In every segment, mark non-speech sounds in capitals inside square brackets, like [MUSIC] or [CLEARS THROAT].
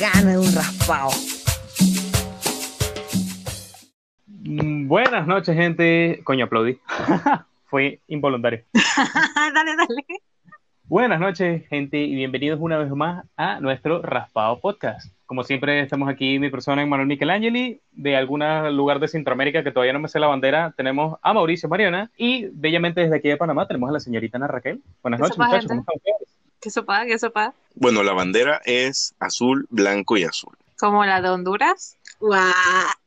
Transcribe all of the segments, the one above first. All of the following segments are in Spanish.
Gana un raspado. Mm, Buenas noches, gente. Coño, aplaudí. [LAUGHS] Fue involuntario. [LAUGHS] dale, dale. Buenas noches, gente, y bienvenidos una vez más a nuestro Raspado Podcast. Como siempre, estamos aquí, mi persona, Manuel Michelangeli, de algún lugar de Centroamérica que todavía no me sé la bandera, tenemos a Mauricio Mariana, y bellamente desde aquí de Panamá tenemos a la señorita Ana Raquel. Buenas ¿Qué noches, sopa, muchachos. gente? ¿Cómo están ustedes? ¿Qué sopa? ¿Qué sopa? Bueno, la bandera es azul, blanco y azul. ¿Como la de Honduras? ¡Guau!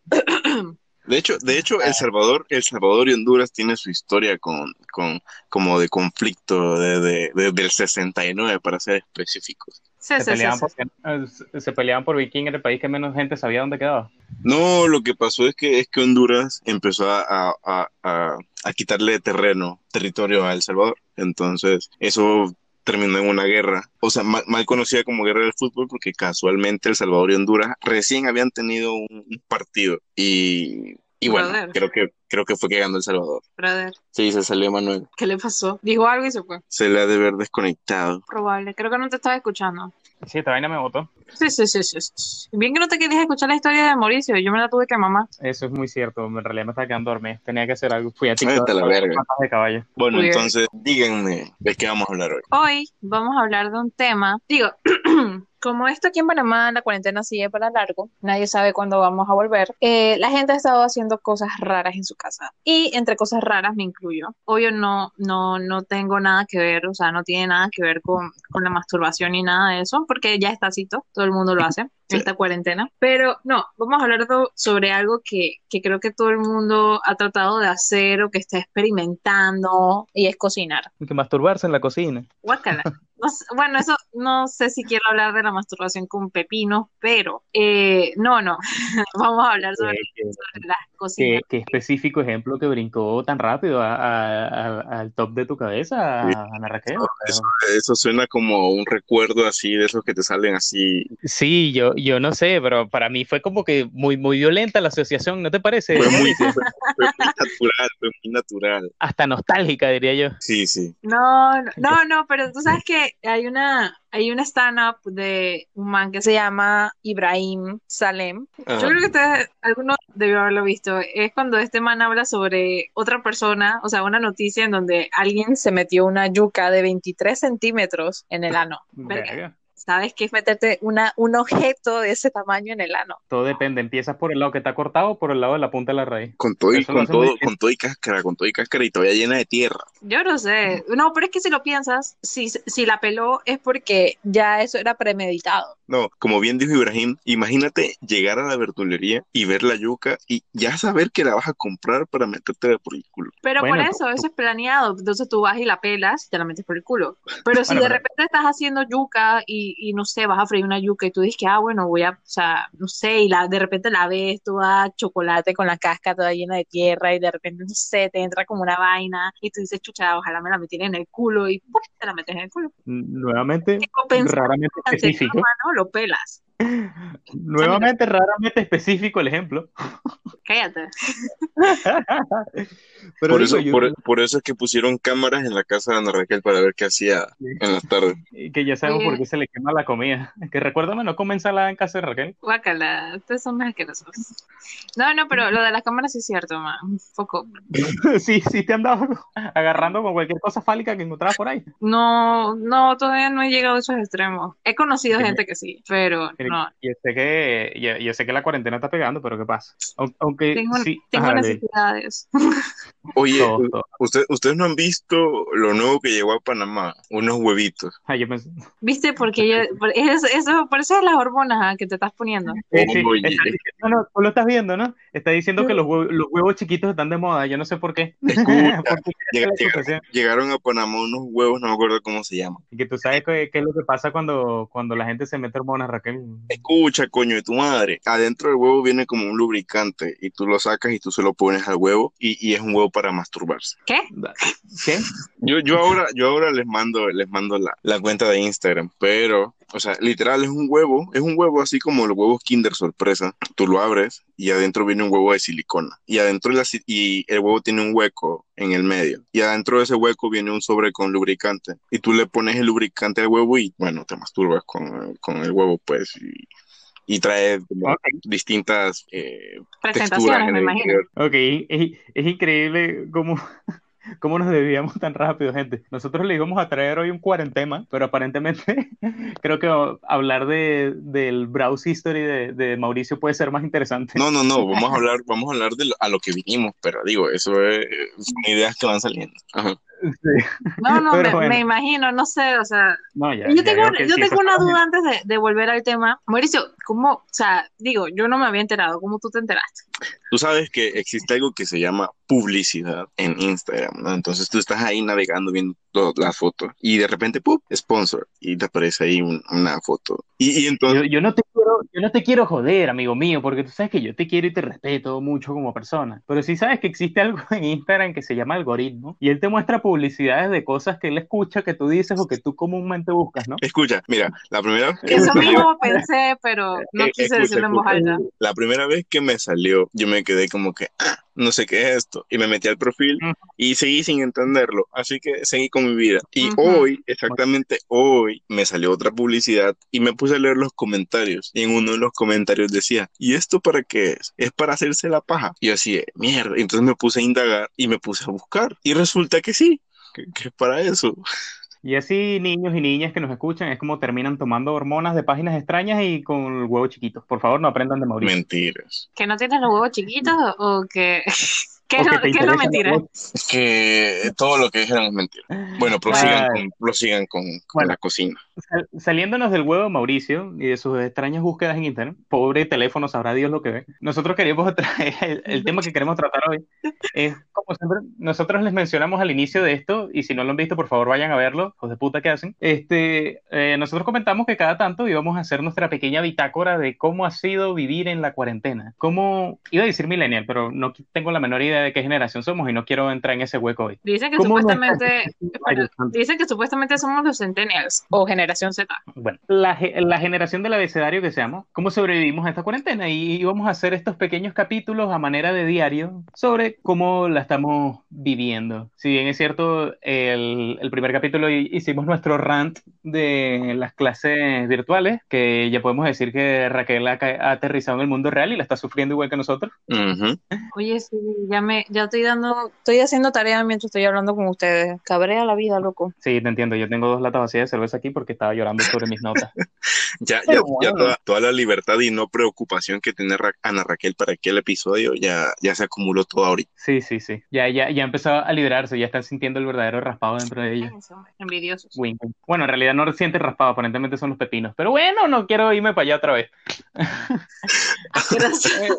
[CLEARS THROAT] De hecho, de hecho, El Salvador, El Salvador y Honduras tienen su historia con, con como de conflicto de, de- de- del 69, para ser específicos. Sí, Se sí, peleaban, sí. por, eh, se peleaban por Viking en el país que menos gente sabía dónde quedaba. No, lo que pasó es que es que Honduras empezó a, a, a- a- a quitarle terreno, territorio a El Salvador. Entonces, eso terminó en una guerra, o sea, mal, mal conocida como guerra del fútbol, porque casualmente El Salvador y Honduras recién habían tenido un, un partido. Y, y bueno, Brother. creo que, creo que fue que ganó El Salvador. Brother, Sí, se salió Manuel. ¿qué le pasó? Dijo algo y se fue. Se le ha de haber desconectado. Probable. Creo que no te estaba escuchando. Sí, esta vaina me votó. Sí, sí, sí, sí. Bien que no te querías escuchar la historia de Mauricio. Yo me la tuve que mamar. Eso es muy cierto. En realidad me estaba quedando dormido. Tenía que hacer algo. Fui a TikTok. La verga. patas de caballo. Bueno, Muy bien. entonces, díganme de qué vamos a hablar hoy. Hoy vamos a hablar de un tema. Digo, [CLEARS THROAT] [CLEARS THROAT] como esto aquí en Panamá, la cuarentena sigue para largo, nadie sabe cuándo vamos a volver. eh, la gente ha estado haciendo cosas raras en su casa. Y entre cosas raras me incluyo. Obvio, no, no, no tengo nada que ver, o sea, no tiene nada que ver con, con la masturbación ni nada de eso, porque ya está así, todo el mundo lo hace [LAUGHS] esta cuarentena. Pero no, vamos a hablar do- sobre algo que, que creo que todo el mundo ha tratado de hacer o que está experimentando, y es cocinar. Que masturbarse en la cocina. Guácala. No sé- bueno, eso no sé si quiero hablar de la masturbación con pepino, pero eh, no, no. [LAUGHS] Vamos a hablar sobre, Qué- sobre las qué- cocinas. qué específico ejemplo que brincó tan rápido a- a- a- al top de tu cabeza, Sí. Ana Raquel. Eso, eso suena como un recuerdo así de esos que te salen así. Sí, yo, yo no sé, pero para mí fue como que muy, muy violenta la asociación, ¿no te parece? Fue muy, [LAUGHS] Mauricio? fue, fue muy natural, fue muy natural. Hasta nostálgica, diría yo. Sí, sí. No, no, no, no, pero tú sabes que hay una, hay una stand-up de un man que se llama Ibrahim Salem. Ajá. Yo creo que ustedes, algunos debió haberlo visto. Es cuando este man habla sobre otra persona, o sea, una noticia en donde alguien se metió una yuca de 23 centímetros en el ano. Verga. ¿Sabes qué es meterte una, un objeto de ese tamaño en el ano? Todo depende, empiezas por el lado que está cortado o por el lado de la punta de la raíz. Con todo y, con todo, con todo y cáscara, con todo y cáscara y todavía llena de tierra. Yo no sé. No, pero es que si lo piensas, si, si la peló es porque ya eso era premeditado. No, como bien dijo Ibrahim, imagínate llegar a la verdulería y ver la yuca y ya saber que la vas a comprar para metértela por el culo. Pero Bueno, por eso, eso es planeado. Entonces tú vas y la pelas y te la metes por el culo. Pero si Bueno, de pero- repente estás haciendo yuca y, y no sé, vas a freír una yuca y tú dices que, ah, bueno, voy a, o sea, no sé, y la, de repente la ves toda chocolate con la casca toda llena de tierra y de repente, no sé, te entra como una vaina y tú dices, chucha, ojalá me la metiera en el culo y ¡pum! te la metes en el culo. Nuevamente, raramente específico. humano, lo pelas. Nuevamente, raramente específico el ejemplo. Cállate. Pero Por eso, yo- por, por eso es que pusieron cámaras en la casa de Ana Raquel para ver qué hacía en las tardes. que ya sabemos Oye. por qué se le quema la comida. Que recuérdame, no come ensalada en casa de Raquel. Guácala, ustedes son más asquerosos. No, no, pero lo de las cámaras sí es cierto, man. Un poco. [LAUGHS] sí, sí te han dado agarrando con cualquier cosa fálica que encontrabas por ahí. No, no, todavía no he llegado a esos extremos. He conocido Sí. gente que sí, pero no. Yo sé que, yo, yo sé que la cuarentena está pegando, pero ¿qué pasa? Aun- Aunque Tengo, sí, tengo ajá, de- necesidades. [LAUGHS] Oye, todo, todo. usted- ustedes no han visto lo nuevo que llegó a Panamá, unos huevitos. Ah, yo pensé- ¿Viste? Porque yo, por eso, eso, por eso es las hormonas ah, que te estás poniendo. Eh, sí, está diciendo- no, no, tú lo estás viendo, ¿no? Está diciendo que los huevos, los huevos chiquitos están de moda, yo no sé por qué. [LAUGHS] Escucha, [LAUGHS] ¿Por qué llega- llegaron a Panamá unos huevos, no me acuerdo cómo se llaman. Y que tú sabes qué, qué es lo que pasa cuando, cuando la gente se mete hormonas, Raquel. Escucha, coño de tu madre. Adentro del huevo viene como un lubricante y tú lo sacas y tú se lo pones al huevo y, y es un huevo para masturbarse. ¿Qué? ¿Qué? Yo, yo ahora, yo ahora les mando, les mando la, la cuenta de Instagram, pero O sea, literal es un huevo, es un huevo así como los huevos Kinder sorpresa. Tú lo abres y adentro viene un huevo de silicona. Y adentro la, y el huevo tiene un hueco en el medio. Y adentro de ese hueco viene un sobre con lubricante. Y tú le pones el lubricante al huevo y, bueno, te masturbas con, con el huevo, pues. Y, y trae como distintas eh, Presentaciones, me imagino. Ok, es, es increíble cómo ¿Cómo nos desviamos tan rápido, gente? Nosotros le íbamos a traer hoy un cuarentema, pero aparentemente [LAUGHS] creo que hablar de, del browse history de, de, Mauricio puede ser más interesante. No, no, no, vamos a hablar, vamos a hablar de lo, a lo que vinimos, pero digo, eso es, son ideas que van saliendo. Ajá. No, no, me, me, imagino, no sé, o sea, yo tengo, yo tengo una duda antes de, de, volver al tema. Mauricio, ¿cómo, o sea, digo, yo no me había enterado, ¿cómo tú te enteraste? Tú sabes que existe algo que se llama publicidad en Instagram, ¿no? Entonces tú estás ahí navegando viendo las fotos y de repente, ¡pum! Sponsor y te aparece ahí una foto. Y, y entonces... Yo, yo, no te quiero, yo no te quiero joder, amigo mío, porque tú sabes que yo te quiero y te respeto mucho como persona, pero si sabes que existe algo [LAUGHS] en Instagram que se llama algoritmo y él te muestra publicidades de cosas que él escucha, que tú dices o que tú comúnmente buscas, ¿no? Escucha, mira, la primera vez que Eso mismo pensé, pero no quise escucha, decirlo en voz alta. La primera vez que me salió, yo me quedé como que, ah, no sé qué es esto. Y me metí al perfil uh -huh. y seguí sin entenderlo. Así que seguí con mi vida. Y uh -huh. hoy, exactamente hoy, me salió otra publicidad y me puse a leer los comentarios. Y en uno de los comentarios decía, ¿y esto para qué es? Es para hacerse la paja. Y yo así, mierda. Entonces me puse a indagar y me puse a buscar. Y resulta que sí, que, que es para eso. Y así niños y niñas que nos escuchan es como terminan tomando hormonas de páginas extrañas y con el huevo chiquito. Por favor, no aprendan de Mauricio. Mentiras. ¿Que no tienes los huevos chiquitos o que...? [LAUGHS] ¿Qué es, lo, ¿qué es la mentira? Que todo lo que dijeron es mentira. Bueno, prosigan, con, prosigan con, con Bueno. la cocina. Sal- saliéndonos del huevo de Mauricio y de sus extrañas búsquedas en internet, pobre teléfono, sabrá Dios lo que ve. Nosotros queríamos [LAUGHS] traer el, el tema que queremos tratar hoy. Es como siempre, nosotros les mencionamos al inicio de esto, y si no lo han visto, por favor vayan a verlo, hijos de puta que hacen. Este, eh, nosotros comentamos que cada tanto íbamos a hacer nuestra pequeña bitácora de cómo ha sido vivir en la cuarentena. Cómo, iba a decir millennial, pero no tengo la menor idea de qué generación somos y no quiero entrar en ese hueco hoy. Dicen que ¿Cómo no? supuestamente, bueno, dicen que supuestamente somos los centennials o generación Z. Bueno, la, ge- la generación del abecedario que seamos, ¿cómo sobrevivimos a esta cuarentena? Y íbamos a hacer estos pequeños capítulos a manera de diario sobre cómo la estamos viviendo. Si bien es cierto, el, el primer capítulo hi- hicimos nuestro rant de las clases virtuales, que ya podemos decir que Raquel ha, ha aterrizado en el mundo real y la está sufriendo igual que nosotros. Ujú. Oye, sí, ya me, ya estoy dando, estoy haciendo tarea mientras estoy hablando con ustedes. Cabrea la vida, loco. Sí, te entiendo, yo tengo dos latas vacías de cerveza aquí porque estaba llorando sobre mis notas. Ya, [LAUGHS] ya, Pero ya bueno. toda, toda la libertad y no preocupación que tiene Ra- Ana Raquel para aquel episodio ya, ya se acumuló todo ahorita. Sí, sí, sí. Ya, ya, ya empezó a liberarse, ya están sintiendo el verdadero raspado dentro de ellos. Envidiosos. Bueno, en realidad no sienten raspado, aparentemente son los pepinos. Pero bueno, no quiero irme para allá otra vez. [LAUGHS] Gracias.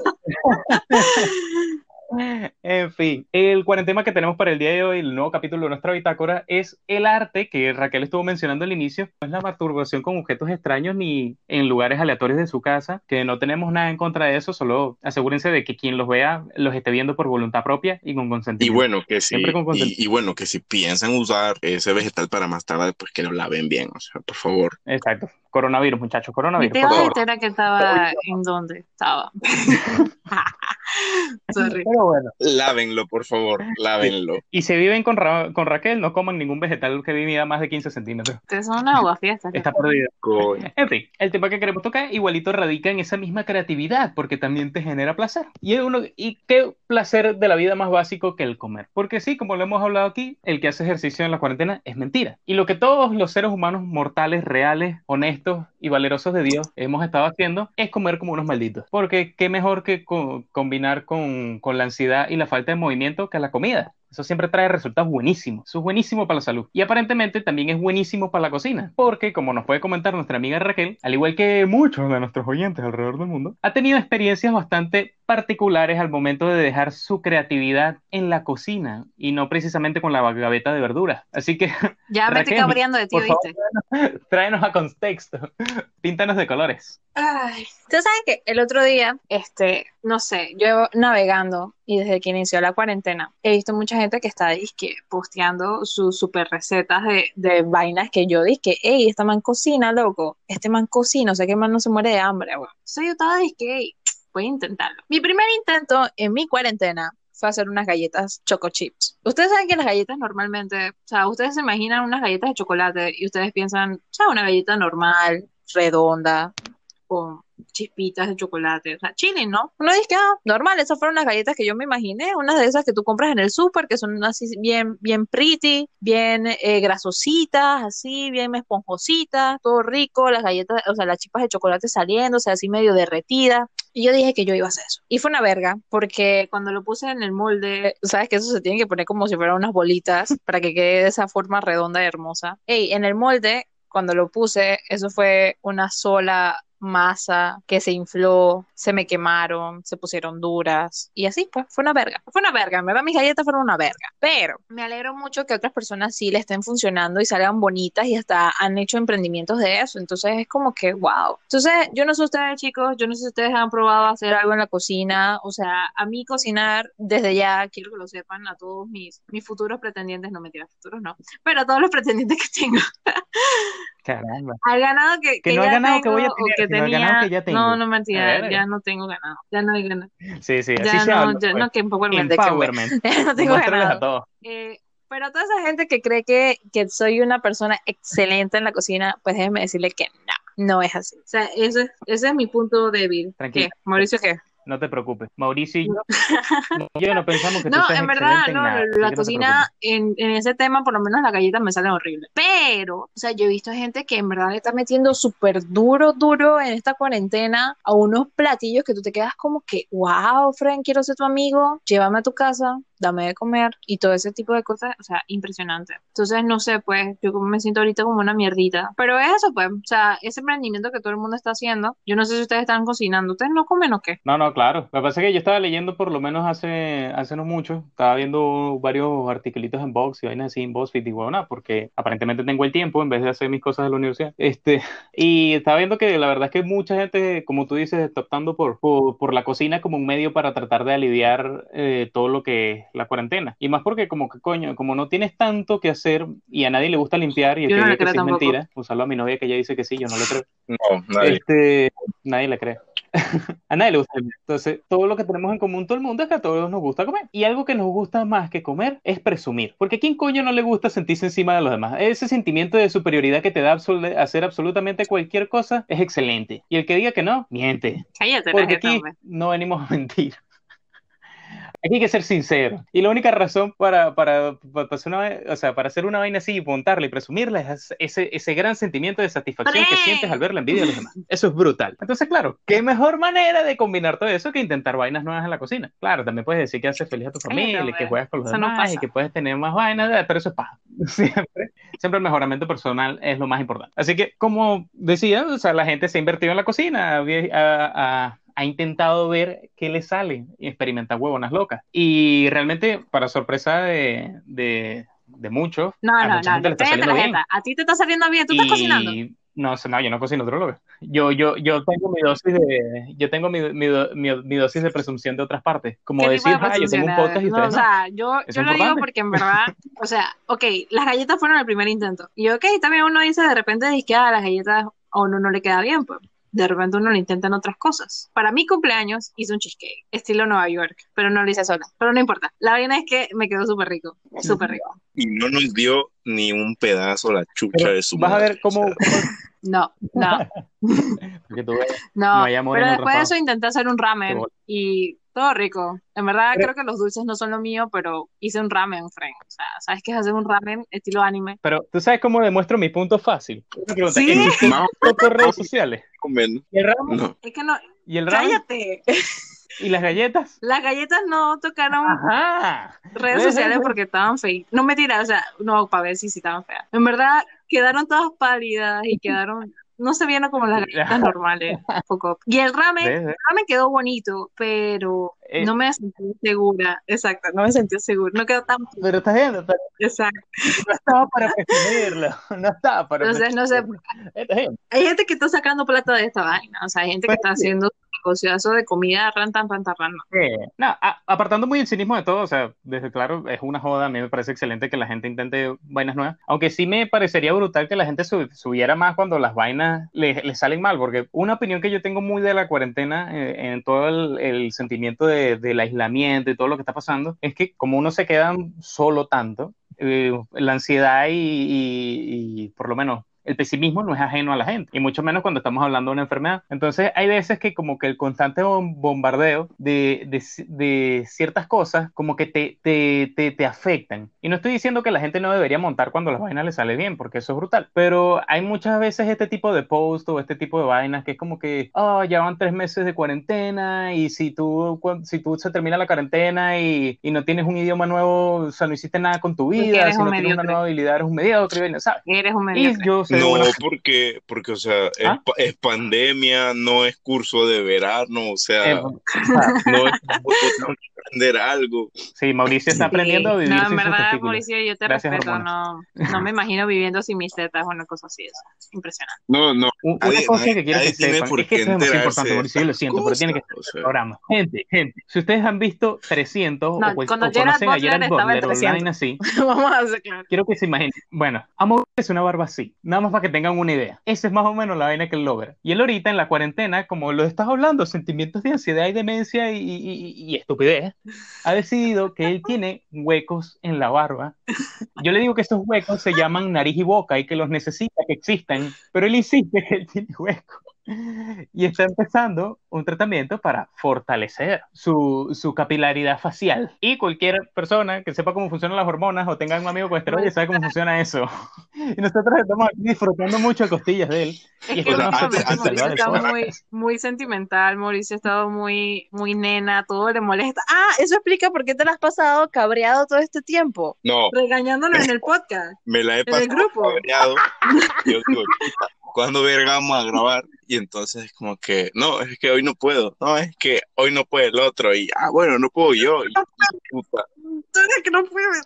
[LAUGHS] [LAUGHS] En fin, el cuarentema que tenemos para el día de hoy, el nuevo capítulo de nuestra bitácora, es el arte que Raquel estuvo mencionando al inicio. No es la masturbación con objetos extraños ni en lugares aleatorios de su casa, que no tenemos nada en contra de eso, solo asegúrense de que quien los vea los esté viendo por voluntad propia y con Y consentimiento. bueno, que si, y, y bueno, que si piensan usar ese vegetal para más tarde, pues que lo laven bien, o sea, por favor. Exacto. Coronavirus, muchachos, Mi coronavirus, tío por de favor. entera que estaba en dónde estaba. [LAUGHS] [LAUGHS] Sorry. Pero bueno. Lávenlo, por favor, lávenlo. Y si viven con, Ra- con Raquel, no coman ningún vegetal que mida más de 15 centímetros. Ustedes son una aguafiestas. Está perdido. Coño. [LAUGHS] En fin, el tema que queremos tocar igualito radica en esa misma creatividad, porque también te genera placer. Y, es uno, y qué placer de la vida más básico que el comer. Porque sí, como lo hemos hablado aquí, el que hace ejercicio en la cuarentena es mentira. Y lo que todos los seres humanos mortales, reales, honestos y valerosos de Dios hemos estado haciendo es comer como unos malditos. Porque qué mejor que co- combinar con, con la ansiedad y la falta de movimiento que la comida. Eso siempre trae resultados buenísimos. Eso es buenísimo para la salud. Y aparentemente también es buenísimo para la cocina. Porque, como nos puede comentar nuestra amiga Raquel, al igual que muchos de nuestros oyentes alrededor del mundo, ha tenido experiencias bastante particulares al momento de dejar su creatividad en la cocina y no precisamente con la gaveta de verduras. Así que Ya me [LAUGHS] estoy Raquel, cabreando de ti, por favor, ¿viste? [LAUGHS] tráenos a contexto. [LAUGHS] Píntanos de colores. Ay, tú sabes que el otro día, este, no sé, yo navegando y desde que inició la cuarentena, he visto mucha gente que está disque posteando sus super recetas de, de vainas que yo dije, hey, este man cocina, loco, este man cocina, o sea que man no se muere de hambre, weón. Entonces yo estaba disque, voy a intentarlo. Mi primer intento en mi cuarentena fue hacer unas galletas choco chips. Ustedes saben que las galletas normalmente, o sea, ustedes se imaginan unas galletas de chocolate y ustedes piensan, o sea, una galleta normal, redonda, con chispitas de chocolate, o sea, chile, ¿no? Uno dice que, ah, normal, esas fueron las galletas que yo me imaginé, unas de esas que tú compras en el súper, que son así bien, bien pretty, bien eh, grasositas, así, bien esponjositas, todo rico, las galletas, o sea, las chispas de chocolate saliendo, o sea, así medio derretida. Y yo dije que yo iba a hacer eso. Y fue una verga, porque cuando lo puse en el molde, sabes que eso se tiene que poner como si fueran unas bolitas para que quede de esa forma redonda y hermosa. Ey, en el molde, cuando lo puse, eso fue una sola masa que se infló, se me quemaron, se pusieron duras y así pues fue una verga. Fue una verga, en verdad mis galletas fueron una verga, pero me alegro mucho que otras personas sí le estén funcionando y salgan bonitas y hasta han hecho emprendimientos de eso, entonces es como que wow. Entonces yo no sé ustedes chicos, yo no sé si ustedes han probado hacer algo en la cocina, o sea, a mí cocinar desde ya, quiero que lo sepan a todos mis, mis futuros pretendientes, no mentiras, futuros no, pero a todos los pretendientes que tengo. [LAUGHS] Caramba. Al ganado que, Que no ya ganado que tengo voy a o tener, que tenía. ganado que ya tengo. No, no mentira, A ver. ya no tengo ganado. Ya no hay ganado. Sí, sí, así Ya se no, habla. ya pues. no, que empowerment, que, Empowerment. [LAUGHS] ya no tengo Muéstrales a ganado. todos. Eh, pero toda esa gente que cree que, que soy una persona excelente en la cocina, pues déjeme decirle que no, no es así. O sea, ese, es- ese es mi punto débil. Tranquila. ¿Qué? Mauricio, ¿qué? No te preocupes. Mauricio y [LAUGHS] yo no pensamos que tú No, seas en verdad, en no, la no cocina en, en ese tema, por lo menos las galletas me salen horribles. Pero, o sea, yo he visto gente que en verdad le está metiendo súper duro, duro en esta cuarentena a unos platillos que tú te quedas como que, wow, Fren, quiero ser tu amigo, llévame a tu casa, dame de comer y todo ese tipo de cosas, o sea, impresionante. Entonces, no sé, pues, yo me siento ahorita como una mierdita. Pero es eso, pues, o sea, ese emprendimiento que todo el mundo está haciendo, yo no sé si ustedes están cocinando, ¿ustedes no comen o qué? No, no, claro. Lo que pasa es que yo estaba leyendo por lo menos hace, hace no mucho, estaba viendo varios articulitos en Vox y vainas así en BuzzFeed y bueno, porque aparentemente tengo el tiempo en vez de hacer mis cosas de la universidad. Este, [LAUGHS] y estaba viendo que la verdad es que mucha gente, como tú dices, está optando por, por, por la cocina como un medio para tratar de aliviar eh, todo lo que la cuarentena. Y más porque como que coño, como no tienes tanto que hacer y a nadie le gusta limpiar y el Yo que no diga que sí es mentira, un saludo a mi novia que ella dice que sí, yo no le creo. No, nadie. Este, nadie le cree. [LAUGHS] A nadie le gusta comer. Entonces, todo lo que tenemos en común todo el mundo es que a todos nos gusta comer. Y algo que nos gusta más que comer es presumir. Porque a quién coño no le gusta sentirse encima de los demás. Ese sentimiento de superioridad que te da absol- hacer absolutamente cualquier cosa es excelente. Y el que diga que no, miente. Cállate, la Porque aquí no venimos a mentir. Aquí hay que ser sincero. Y la única razón para, para, para, hacer una, o sea, para hacer una vaina así y montarla y presumirla es ese, ese gran sentimiento de satisfacción que sientes al ver la envidia de los demás. [LAUGHS] Eso es brutal. Entonces, claro, ¿qué mejor manera de combinar todo eso que intentar vainas nuevas en la cocina? Claro, también puedes decir que haces feliz a tu familia, hombre. que juegas con los Eso no demás y que puedes tener más vainas, pero eso es paja. [LAUGHS] Siempre, siempre el mejoramiento personal es lo más importante. Así que, como decía, o sea, la gente se ha invertido en la cocina, ha, ha- ha intentado ver qué le sale y experimentar huevonas locas. Y realmente, para sorpresa de, de, de muchos, No, a no, mucha no, gente le no, está cállate saliendo bien. A ti te está saliendo bien, tú estás Y- cocinando. No, no, yo no cocino droga. Yo, yo, yo tengo mi dosis de, yo tengo mi, mi, mi- mi dosis de presunción de otras partes. Como ¿Qué tipo decir, de ah, yo tengo un podcast y No, ustedes o no. sea, yo, Es yo lo digo porque en verdad, [LAUGHS] o sea, ok, las galletas fueron el primer intento. Y ok, también uno dice de repente, que a las galletas a uno no le queda bien, pues. De repente uno le intenta en otras cosas. Para mi cumpleaños hice un cheesecake, estilo Nueva York, pero no lo hice sola. Pero no importa. La vaina es que me quedó súper rico, súper rico. Y no nos dio ni un pedazo la chucha Pero de su vas a madre, ver cómo, o sea, cómo- No, no, [LAUGHS] no. Pero en después de eso intenté hacer un ramen y todo rico. En verdad Pero- creo que los dulces no son lo mío, pero hice un ramen, friend. O sea, ¿sabes qué es hacer un ramen estilo anime? Pero tú sabes cómo demuestro mi punto fácil. Una pregunta, Sí. ¿existen Más otras redes sociales? ¿Y el ramen? No. Es que no, ¿Y el ramen? cállate. ¿Y las galletas? Las galletas no tocaron Ajá. redes sociales porque estaban feas. No me tiras, o sea, no, para ver si sí estaban feas. En verdad, quedaron todas pálidas y quedaron no se vieron como las [LAUGHS] galletas normales. Poco. Y el ramen, ¿Ves? el ramen quedó bonito, pero Eh. no me sentí segura. Exacto, no me sentí segura. No quedó tan Pero estás viendo, pero exacto. no estaba para presumirlo, [LAUGHS] no estaba para Entonces, no sé, hay gente que está sacando plata de esta vaina. O sea, hay gente que Pues está negociazo de comida rantan, rantan, rantan. Eh, no, a- apartando muy el cinismo de todo, o sea, desde claro, es una joda, a mí me parece excelente que la gente intente vainas nuevas, aunque sí me parecería brutal que la gente sub- subiera más cuando las vainas le, le salen mal, porque una opinión que yo tengo muy de la cuarentena, eh, en todo el, el sentimiento de- del aislamiento y todo lo que está pasando, es que como uno se queda solo tanto, eh, la ansiedad y, y- y por lo menos el pesimismo no es ajeno a la gente, y mucho menos cuando estamos hablando de una enfermedad. Entonces, hay veces que como que el constante bom- bombardeo de, de, de ciertas cosas como que te, te, te, te afectan. Y no estoy diciendo que la gente no debería montar cuando las vainas le sale bien, porque eso es brutal, pero hay muchas veces este tipo de post o este tipo de vainas que es como que, oh, ya van tres meses de cuarentena y si tú, si tú se termina la cuarentena y, y no tienes un idioma nuevo, o sea, no hiciste nada con tu vida, si no tienes una nueva habilidad, eres un mediocre, y ¿sabes? Eres un Y mediocre. yo No, buena porque, porque, o sea, es, ¿Ah? pa- es pandemia, no es curso de verano, o sea, Eh, o sea, no [LAUGHS] es aprender algo. sí, Mauricio está aprendiendo a Sí. vivir No, en sin sus verdad, testículos. Mauricio, yo te Gracias, respeto. No, no me imagino viviendo sin mis tetas o una cosa así. Eso. es Impresionante. No, no, Una nadie, cosa nadie- que quiero que sepan es que esto es enterarse importante, Mauricio, yo lo siento, pero tiene que estar o sea. programa. Gente, gente, si ustedes han visto 300 No, o, pues- cuando o conocen a Gerard Butler o 300. online así, [LAUGHS] Vamos a hacer claro. quiero que se imaginen. Bueno, a Mauricio es una barba así, nada más para que tengan una idea. Esa es más o menos la vaina que él logra. Y él ahorita en la cuarentena, como lo estás hablando, sentimientos de ansiedad y demencia y, y- estupidez, ha decidido que él tiene huecos en la barba. Yo le digo que esos huecos se llaman nariz y boca y que los necesita que existan, pero él insiste que él tiene huecos. [LAUGHS] Y está empezando un tratamiento para fortalecer su, su capilaridad facial. [LAUGHS] Y cualquier persona que sepa cómo funcionan las hormonas o tenga un amigo con esteroides sabe cómo funciona eso. [LAUGHS] Y nosotros estamos aquí disfrutando mucho de costillas de él. Y Es que últimamente antes- Mauricio está muy, muy sentimental, Mauricio ha estado muy, muy nena, todo le molesta. Ah, eso explica por qué te la has pasado cabreado todo este tiempo, No, regañándonos en el podcast. me la he el pasado grupo. cabreado. Yo digo, "Puta, ¿cuándo verga vamos a grabar? Y entonces es como que, no, es que hoy no puedo. No, es que hoy no puede el otro. Y, ah, bueno, no puedo yo. Y, puta. Que no puedes.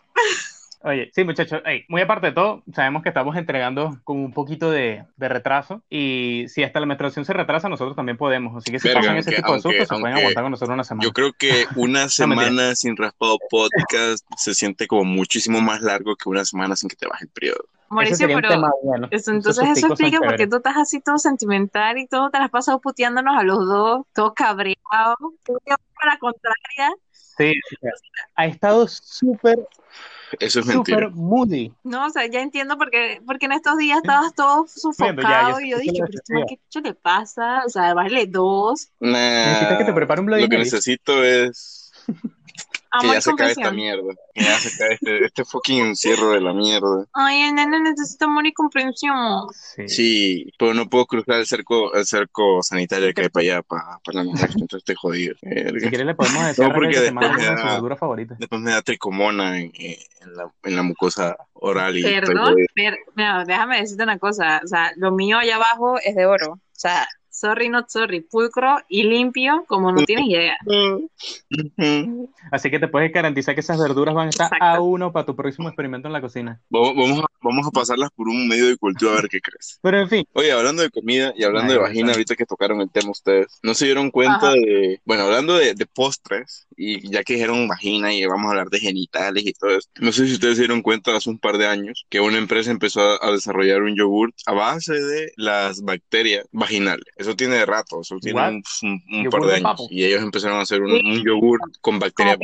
Oye, sí, muchachos, ey, muy aparte de todo, sabemos que estamos entregando con un poquito de, de retraso y si hasta la menstruación se retrasa, nosotros también podemos. Así que si Verga, pasan ese aunque- tipo de aunque- sustos, se pueden aguantar con nosotros una semana. Yo creo que [LAUGHS] una semana sin raspado podcast se siente como muchísimo más largo que una semana sin que te baje el periodo. Mauricio, pero tema bueno. eso, entonces eso explica por qué tú estás así todo sentimental y todo, te la has pasado puteándonos a los dos, todo cabreado, todo para la contraria. Sí, ha estado súper, Eso es súper mentira. moody. No, o sea, ya entiendo por qué, porque en estos días estabas todo ya, sofocado ya y yo dije, pero ¿qué chucho le pasa? O sea, bájale dos. Necesitas que te Nah, prepare un Bloody lo que Mary. necesito es que ya se acabe esta mierda. Que ya se acabe este, este fucking encierro de la mierda. Ay, el nene necesita amor y comprensión. Sí. Sí, pero no puedo cruzar el cerco, el cerco sanitario que hay para allá, para, para la mujer, [LAUGHS] entonces estoy jodido. Si quieres le podemos decir No, porque después me da, favoritas. después me da tricomona en, en la, en la mucosa oral y Perdón, pero, mira, déjame decirte una cosa. O sea, lo mío allá abajo es de oro. O sea, sorry, not sorry, pulcro y limpio como no tienes idea. Así que te puedes garantizar que esas verduras van a estar a Exacto. uno para tu próximo experimento en la cocina. Vamos, a, vamos a pasarlas por un medio de cultivo a ver qué crees. Pero en fin, Oye, hablando de comida y hablando Ay, de vagina, ahorita que tocaron el tema ustedes, ¿no se dieron cuenta Ajá. de, bueno, hablando de, de postres, y ya que dijeron vagina y vamos a hablar de genitales y todo eso, no sé si ustedes se dieron cuenta hace un par de años que una empresa empezó a, a desarrollar un yogurt a base de las bacterias vaginales. Eso tiene rato, eso tiene What? un, un- un Yogur par de de años. papo. Y ellos empezaron a hacer un, un yogurt con Como bacterias.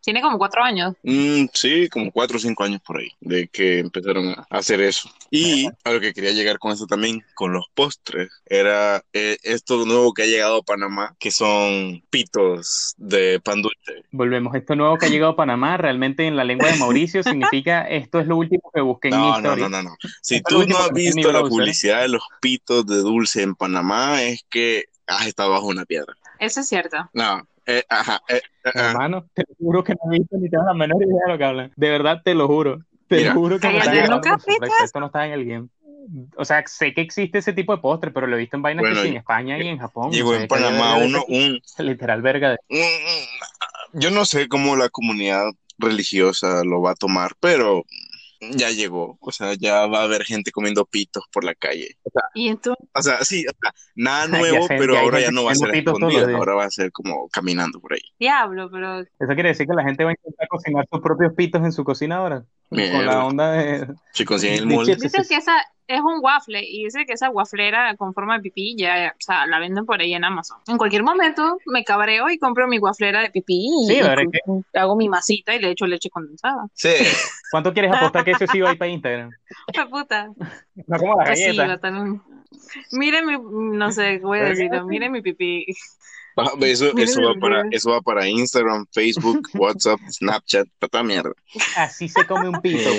Tiene como cuatro años. Mm, sí, como cuatro o cinco años por ahí, de que empezaron a hacer eso. Y a lo que quería llegar con eso también, con los postres, era eh, esto nuevo que ha llegado a Panamá, que son pitos de pan dulce. volvemos. Esto nuevo que ha llegado a Panamá, realmente en la lengua de Mauricio [LAUGHS] significa esto es lo último que busqué en mi No, no, historia. no, no, no. Si Esto tú no has visto la publicidad de los pitos de dulce en Panamá, es que has estado bajo una piedra. Eso es cierto. No, eh, ajá, eh, ajá. Hermano, te juro que no he visto ni tengo la menor idea de lo que hablan. De verdad, te lo juro. Te Mira. lo juro que por sorpresa. Esto no está en el guion. o sea, sé que existe ese tipo de postre, pero lo he visto en vainas Bueno, que sí, en España y en Japón. Llegó o sea, en Panamá uno, un, literal verga de... Yo no sé cómo la comunidad religiosa lo va a tomar, pero ya llegó. O sea, ya va a haber gente comiendo pitos por la calle. Y entonces, O sea, sí, o sea, nada [LAUGHS] nuevo, sé, pero ya ahora ya no va a ser escondido, ahora va a ser como caminando por ahí. diablo, pero Eso quiere decir que la gente va a intentar cocinar sus propios pitos en su cocina ahora. Con la onda de... Si consiguen el De molde. Dicen que esa es un waffle y dice que esa waflera con forma de pipí ya, o sea, la venden por ahí en Amazon. En cualquier momento me cabreo y compro mi waflera de pipí y, Sí, y la hago mi masita y le echo leche condensada. Sí, [LAUGHS] ¿Cuánto quieres apostar que eso sí va a ir para Instagram? ¡Qué [LAUGHS] puta! No como la va Miren mi, no sé, voy a decirlo, miren mi pipí. Eso, [LAUGHS] eso, va para, eso va para Instagram, Facebook, [LAUGHS] WhatsApp, Snapchat, tanta mierda. Así se come un pito,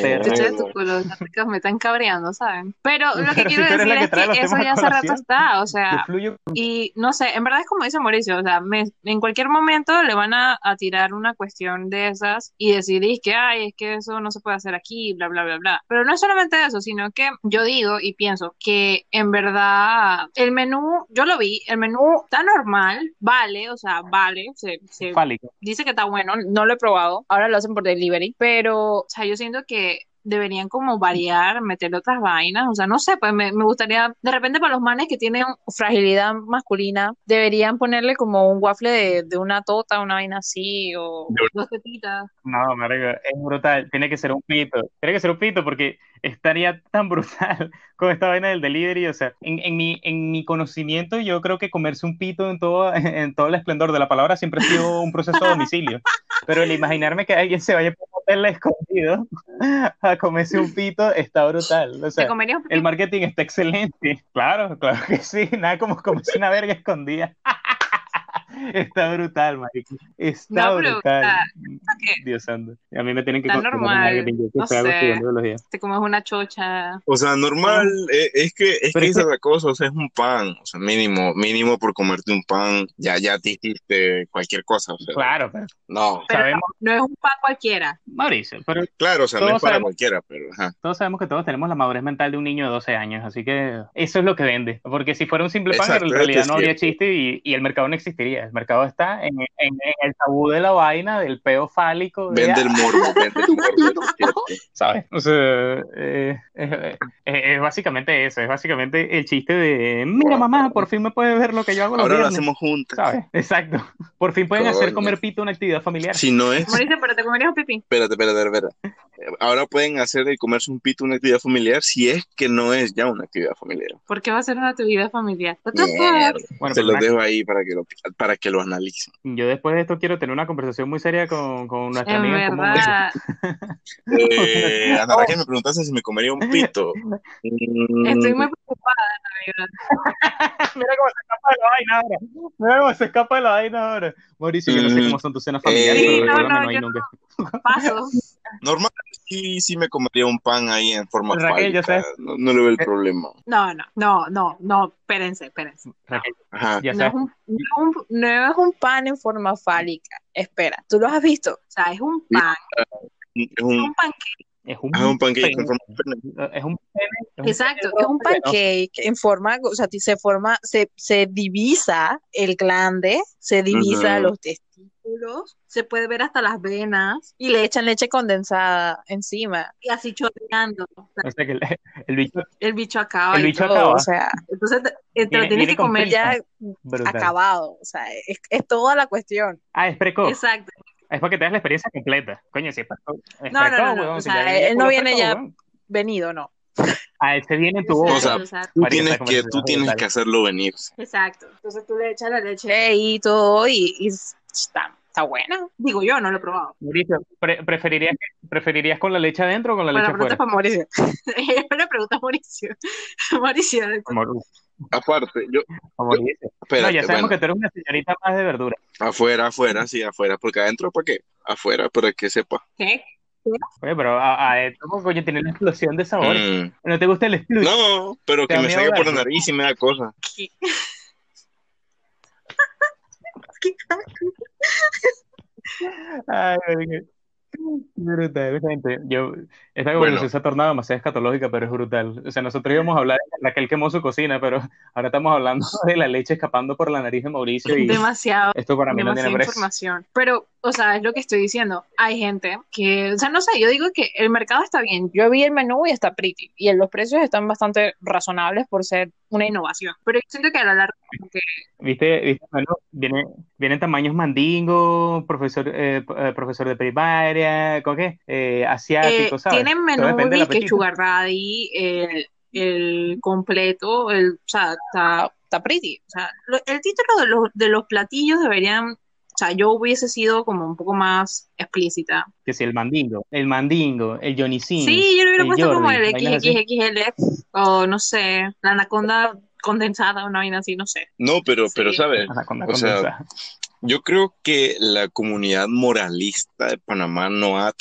las ricas me están cabreando, ¿saben? Pero lo que Pero quiero decir es los que eso ya hace rato está, o sea, fluyo y no sé, en verdad es como dice Mauricio, o sea, me- en cualquier momento le van a, a tirar una cuestión de esas y decir "Es que, ay, es que eso no se puede hacer aquí, bla, bla, bla, bla. Pero no es solamente eso, sino que yo digo y pienso que en verdad el menú, yo lo vi, el menú está normal, vale, o sea, vale, se, se dice que está bueno, no lo he probado, ahora lo hacen por delivery, pero, o sea, yo siento que deberían como variar, meterle otras vainas, o sea, no sé, pues me, me gustaría, de repente para los manes que tienen fragilidad masculina, deberían ponerle como un waffle de, de una tota, una vaina así, o De- dos tetitas. No, marico, es brutal. Tiene que ser un pito. Tiene que ser un pito porque estaría tan brutal [LAUGHS] con esta vaina del delivery. O sea, en, en mi, en mi conocimiento, yo creo que comerse un pito en todo, [LAUGHS] en todo el esplendor de la palabra siempre ha sido un proceso a domicilio. Pero el imaginarme que alguien se vaya por un hotel escondido [LAUGHS] a comerse un pito está brutal. O ¿Te sea, el marketing está excelente. Claro, claro que sí. Nada como comerse una verga escondida. [LAUGHS] Está brutal, marico. Está No, pero, brutal. o sea, Dios santo. A mí me tienen que Está contar normal, marketing, yo que no sé. biología. te comes una chocha? O sea, normal, eh, es que, es Pero que es esa que- cosa, o sea, es un pan, o sea, mínimo, mínimo por comerte un pan, ya, ya te hiciste cualquier cosa, o sea, Claro, pero no, Pero sabemos, no es un pan cualquiera. Mauricio, pero claro, o sea, no es para sabemos- cualquiera, pero, ajá. todos sabemos que todos tenemos la madurez mental de un niño de 12 años, así que eso es lo que vende. Porque si fuera un simple pan, Exacto, en realidad que no habría chiste y, y el mercado no existiría. El mercado está en, en- en el tabú de la vaina, del peo fálico. de- Vende el morbo, vende el morbo. [LAUGHS] ¿sabes? O sea, eh, es, básicamente eso, es básicamente el chiste de, mira mamá, por fin me puedes ver lo que yo hago los Ahora lo viernes. hacemos juntas. ¿Sabes? Exacto. Por fin pueden hacer Coño. comer pito una actividad familiar. Si no es, Mauricio, pero te comerías un pipí. espérate, espérate, espérate. Ahora pueden hacer de comerse un pito una actividad familiar si es que no es ya una actividad familiar. ¿Por qué va a ser una actividad familiar? Bueno, Se los dejo ahí para que lo, para que lo analicen. yo después de esto quiero tener una conversación muy seria con, con nuestra En amiga en común. verdad, Eh, Ana [LAUGHS] Raquel me preguntaste si me comería un pito. Mm, estoy muy preocupada, Navidad. [LAUGHS] Mira cómo se escapa de la vaina ahora. Mira cómo se escapa de la vaina ahora. Mauricio, yo no sé Mm. cómo son tus cenas familiares, Eh, pero Sí, no, no, no hay yo nunca. Paso. [LAUGHS] Normal, sí, sí me comería un pan ahí en forma Raquel, ya fálica. sabes. No, no le veo el Eh, problema. No, no, no, no, no, espérense, espérense. Raquel, Ajá. ya No es, un, no, es un, no es un pan en forma fálica. Espera, ¿tú lo has visto? O sea, es un pan, Es es un, un pancake. Es un, es un pancake en forma de pene. Es un pene. es un Exacto, es un pancake en forma, o sea, se forma, se, se divisa el glande, se divisa Ujú. los testículos, se puede ver hasta las venas y le echan leche condensada encima y así chorreando. O sea, O sea que el, el bicho el bicho acaba El bicho todo, acaba. o sea, entonces te, te lo Viene- tienes que comer ya brutal. acabado, o sea, es, es toda la cuestión. Ah, es precoz. Exacto. Es para que te des la experiencia completa. Coño, si es precoz. Es No, no, precoz, no, no, huevón, o si sea, viene él no viene precoz, ya- huevón. Venido, no. [LAUGHS] Ah, ese viene en tu O boca. sea, Exacto, exacto. Tú tienes que, tú tienes que hacerlo venir. Exacto. Entonces tú le echas la leche y todo y, y está, está buena. Digo yo, no lo he probado. Mauricio, pre- ¿preferirías, ¿preferirías con la leche adentro o con la Pero leche la pregunta es afuera? para Mauricio. [LAUGHS] Yo le pregunto a Mauricio. [LAUGHS] Mauricio, Como- Aparte, yo, Mauricio. No, espérate, ya sabemos bueno, que tú eres una señorita más de verdura. afuera, afuera, sí, afuera, porque adentro, ¿para qué? Afuera, para que sepa. ¿qué? Oye, pero a, a esto, coño, tiene una explosión de sabores. Mm, ¿No te gusta el splush? No, pero que me salga por la nariz y me da cosa. ¿Qué? ¿Qué? Ay, marica. Brutal, gente. Yo, esta Bueno. conversación se ha tornado demasiado escatológica, pero es brutal. O sea, nosotros íbamos a [LAUGHS] hablar de aquel quemó su cocina, pero ahora estamos hablando [LAUGHS] de la leche escapando por la nariz de Mauricio y Demasiado. esto para mí no tiene demasiada precio. información. Pero, o sea, es lo que estoy diciendo. Hay gente que, o sea, no sé, yo digo que el mercado está bien. Yo vi el menú y está pretty. Y los precios están bastante razonables por ser una innovación. Pero yo siento que a la larga, como que ¿Viste? ¿Viste? Bueno, viene, vienen tamaños mandingo, profesor, eh, eh, profesor de primaria, ¿con qué? Eh, asiático, eh, ¿sabes? tienen menú que. Sugar Daddy, el, el completo, el, o sea, está, está pretty. O sea, lo- el título de los, de los platillos deberían, o sea, yo hubiese sido como un poco más explícita. Que si el mandingo, el mandingo, el Johnny Sins, Sí, yo le hubiera el puesto como Jordi, el vainas así. XXXL o no sé, la anaconda condensada, una vaina así, no sé. No, pero, pero. ¿sabes? O sea. Yo creo que la comunidad moralista de Panamá no ha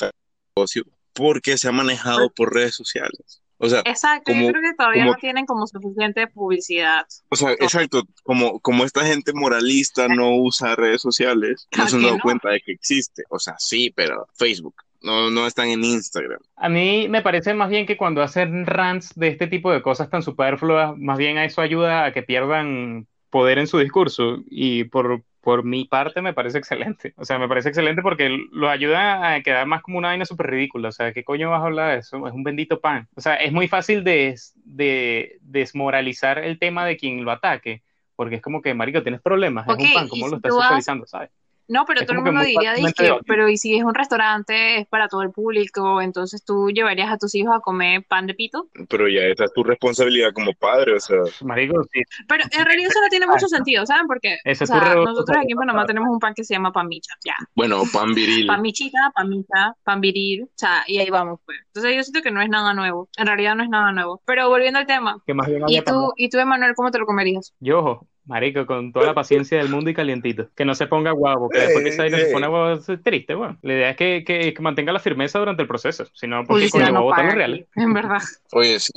negocio porque se ha manejado por redes sociales. O sea, Exacto, Como- yo creo que todavía como- no tienen como suficiente publicidad. o sea, exacto, como, como esta gente moralista no usa redes sociales, no se han dado no. cuenta de que existe. O sea, sí, pero Facebook, no, no están en Instagram. A mí me parece más bien que cuando hacen rants de este tipo de cosas tan superfluas, más bien a eso ayuda a que pierdan poder en su discurso y por, por mi parte me parece excelente. O sea, me parece excelente porque lo ayuda a quedar más como una vaina súper ridícula. O sea, ¿qué coño vas a hablar de eso? Es un bendito pan. O sea, es muy fácil de, de desmoralizar el tema de quien lo ataque. Porque es como que, marico, tienes problemas, es un pan, ¿cómo lo estás socializando, sabes? No, pero Es todo el que mundo diría, debatible. pero ¿y si es un restaurante, es para todo el público, entonces tú llevarías a tus hijos a comer pan de pito? Pero ya esa es tu responsabilidad como padre, o sea, Marico, sí, Pero en realidad eso no tiene mucho sentido, ¿saben? Porque o sea, nosotros aquí en Panamá tenemos un pan que se llama pan micha, ya. bueno, pan viril. Pan michita, pan micha, pan viril, o sea, y ahí vamos, pues. Entonces yo siento que no es nada nuevo, en realidad no es nada nuevo. Pero volviendo al tema, que más bien ¿y tú, y tú, Emanuel, cómo te lo comerías? Yo, marico, con toda la paciencia del mundo y calientito. Que no se ponga guau, porque después que esa vaina se pone guau, es triste, bueno. La idea es que, que, que mantenga la firmeza durante el proceso. Si no, porque Publicidad coño, va a no los aquí, reales. en verdad. Oye, sí,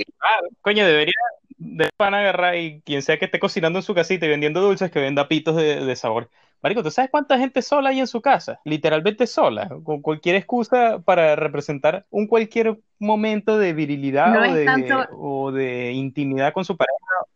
Coño, debería de pan agarrar y quien sea que esté cocinando en su casita y vendiendo dulces, que venda pitos de, de sabor. Marico, ¿tú sabes cuánta gente sola hay en su casa? Literalmente sola, con cualquier excusa para representar un cualquier momento de virilidad No o, de, tanto- o de intimidad con su pareja.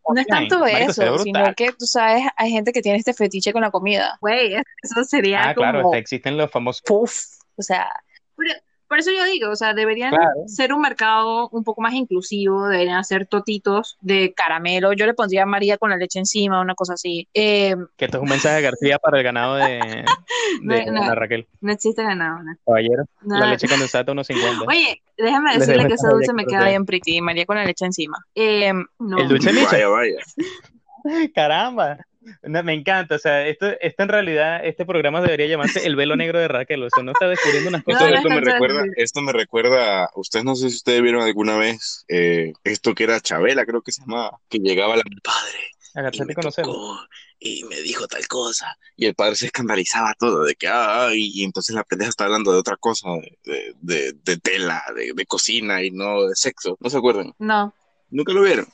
No es tanto Marico, eso, sino que tú sabes, hay gente que tiene este fetiche con la comida. Güey, eso sería Ah, claro, como existen los famosos puff, o sea, pero- por eso yo digo, o sea, deberían Claro. ser un mercado un poco más inclusivo, deberían hacer totitos de caramelo, yo le pondría María con la leche encima, una cosa así. Eh, Que esto es un mensaje de García para el ganado de, [LAUGHS] de No, no. Ana Raquel. no existe ganado, ¿no? Caballero, No. la leche condensada a unos 50. Oye, déjame decirle que ese dulce me que queda bien pretty, María con la leche encima. Eh, no. El dulce micha. vaya, vaya. [LAUGHS] Caramba. No, me encanta, o sea, esto, esto en realidad, este programa debería llamarse El velo negro de Raquel, o sea, no está descubriendo unas cosas. no esto me recuerda, esto me recuerda, ustedes no sé si ustedes vieron alguna vez eh, esto que era Chabela, creo que se llamaba, que llegaba la padre y me tocó y me dijo tal cosa y el padre se escandalizaba todo de que ah, ah, y, y entonces la pendeja está hablando de otra cosa, de, de, de- de tela, de, de cocina y no de sexo, ¿no se acuerdan? No, ¿Nunca lo vieron?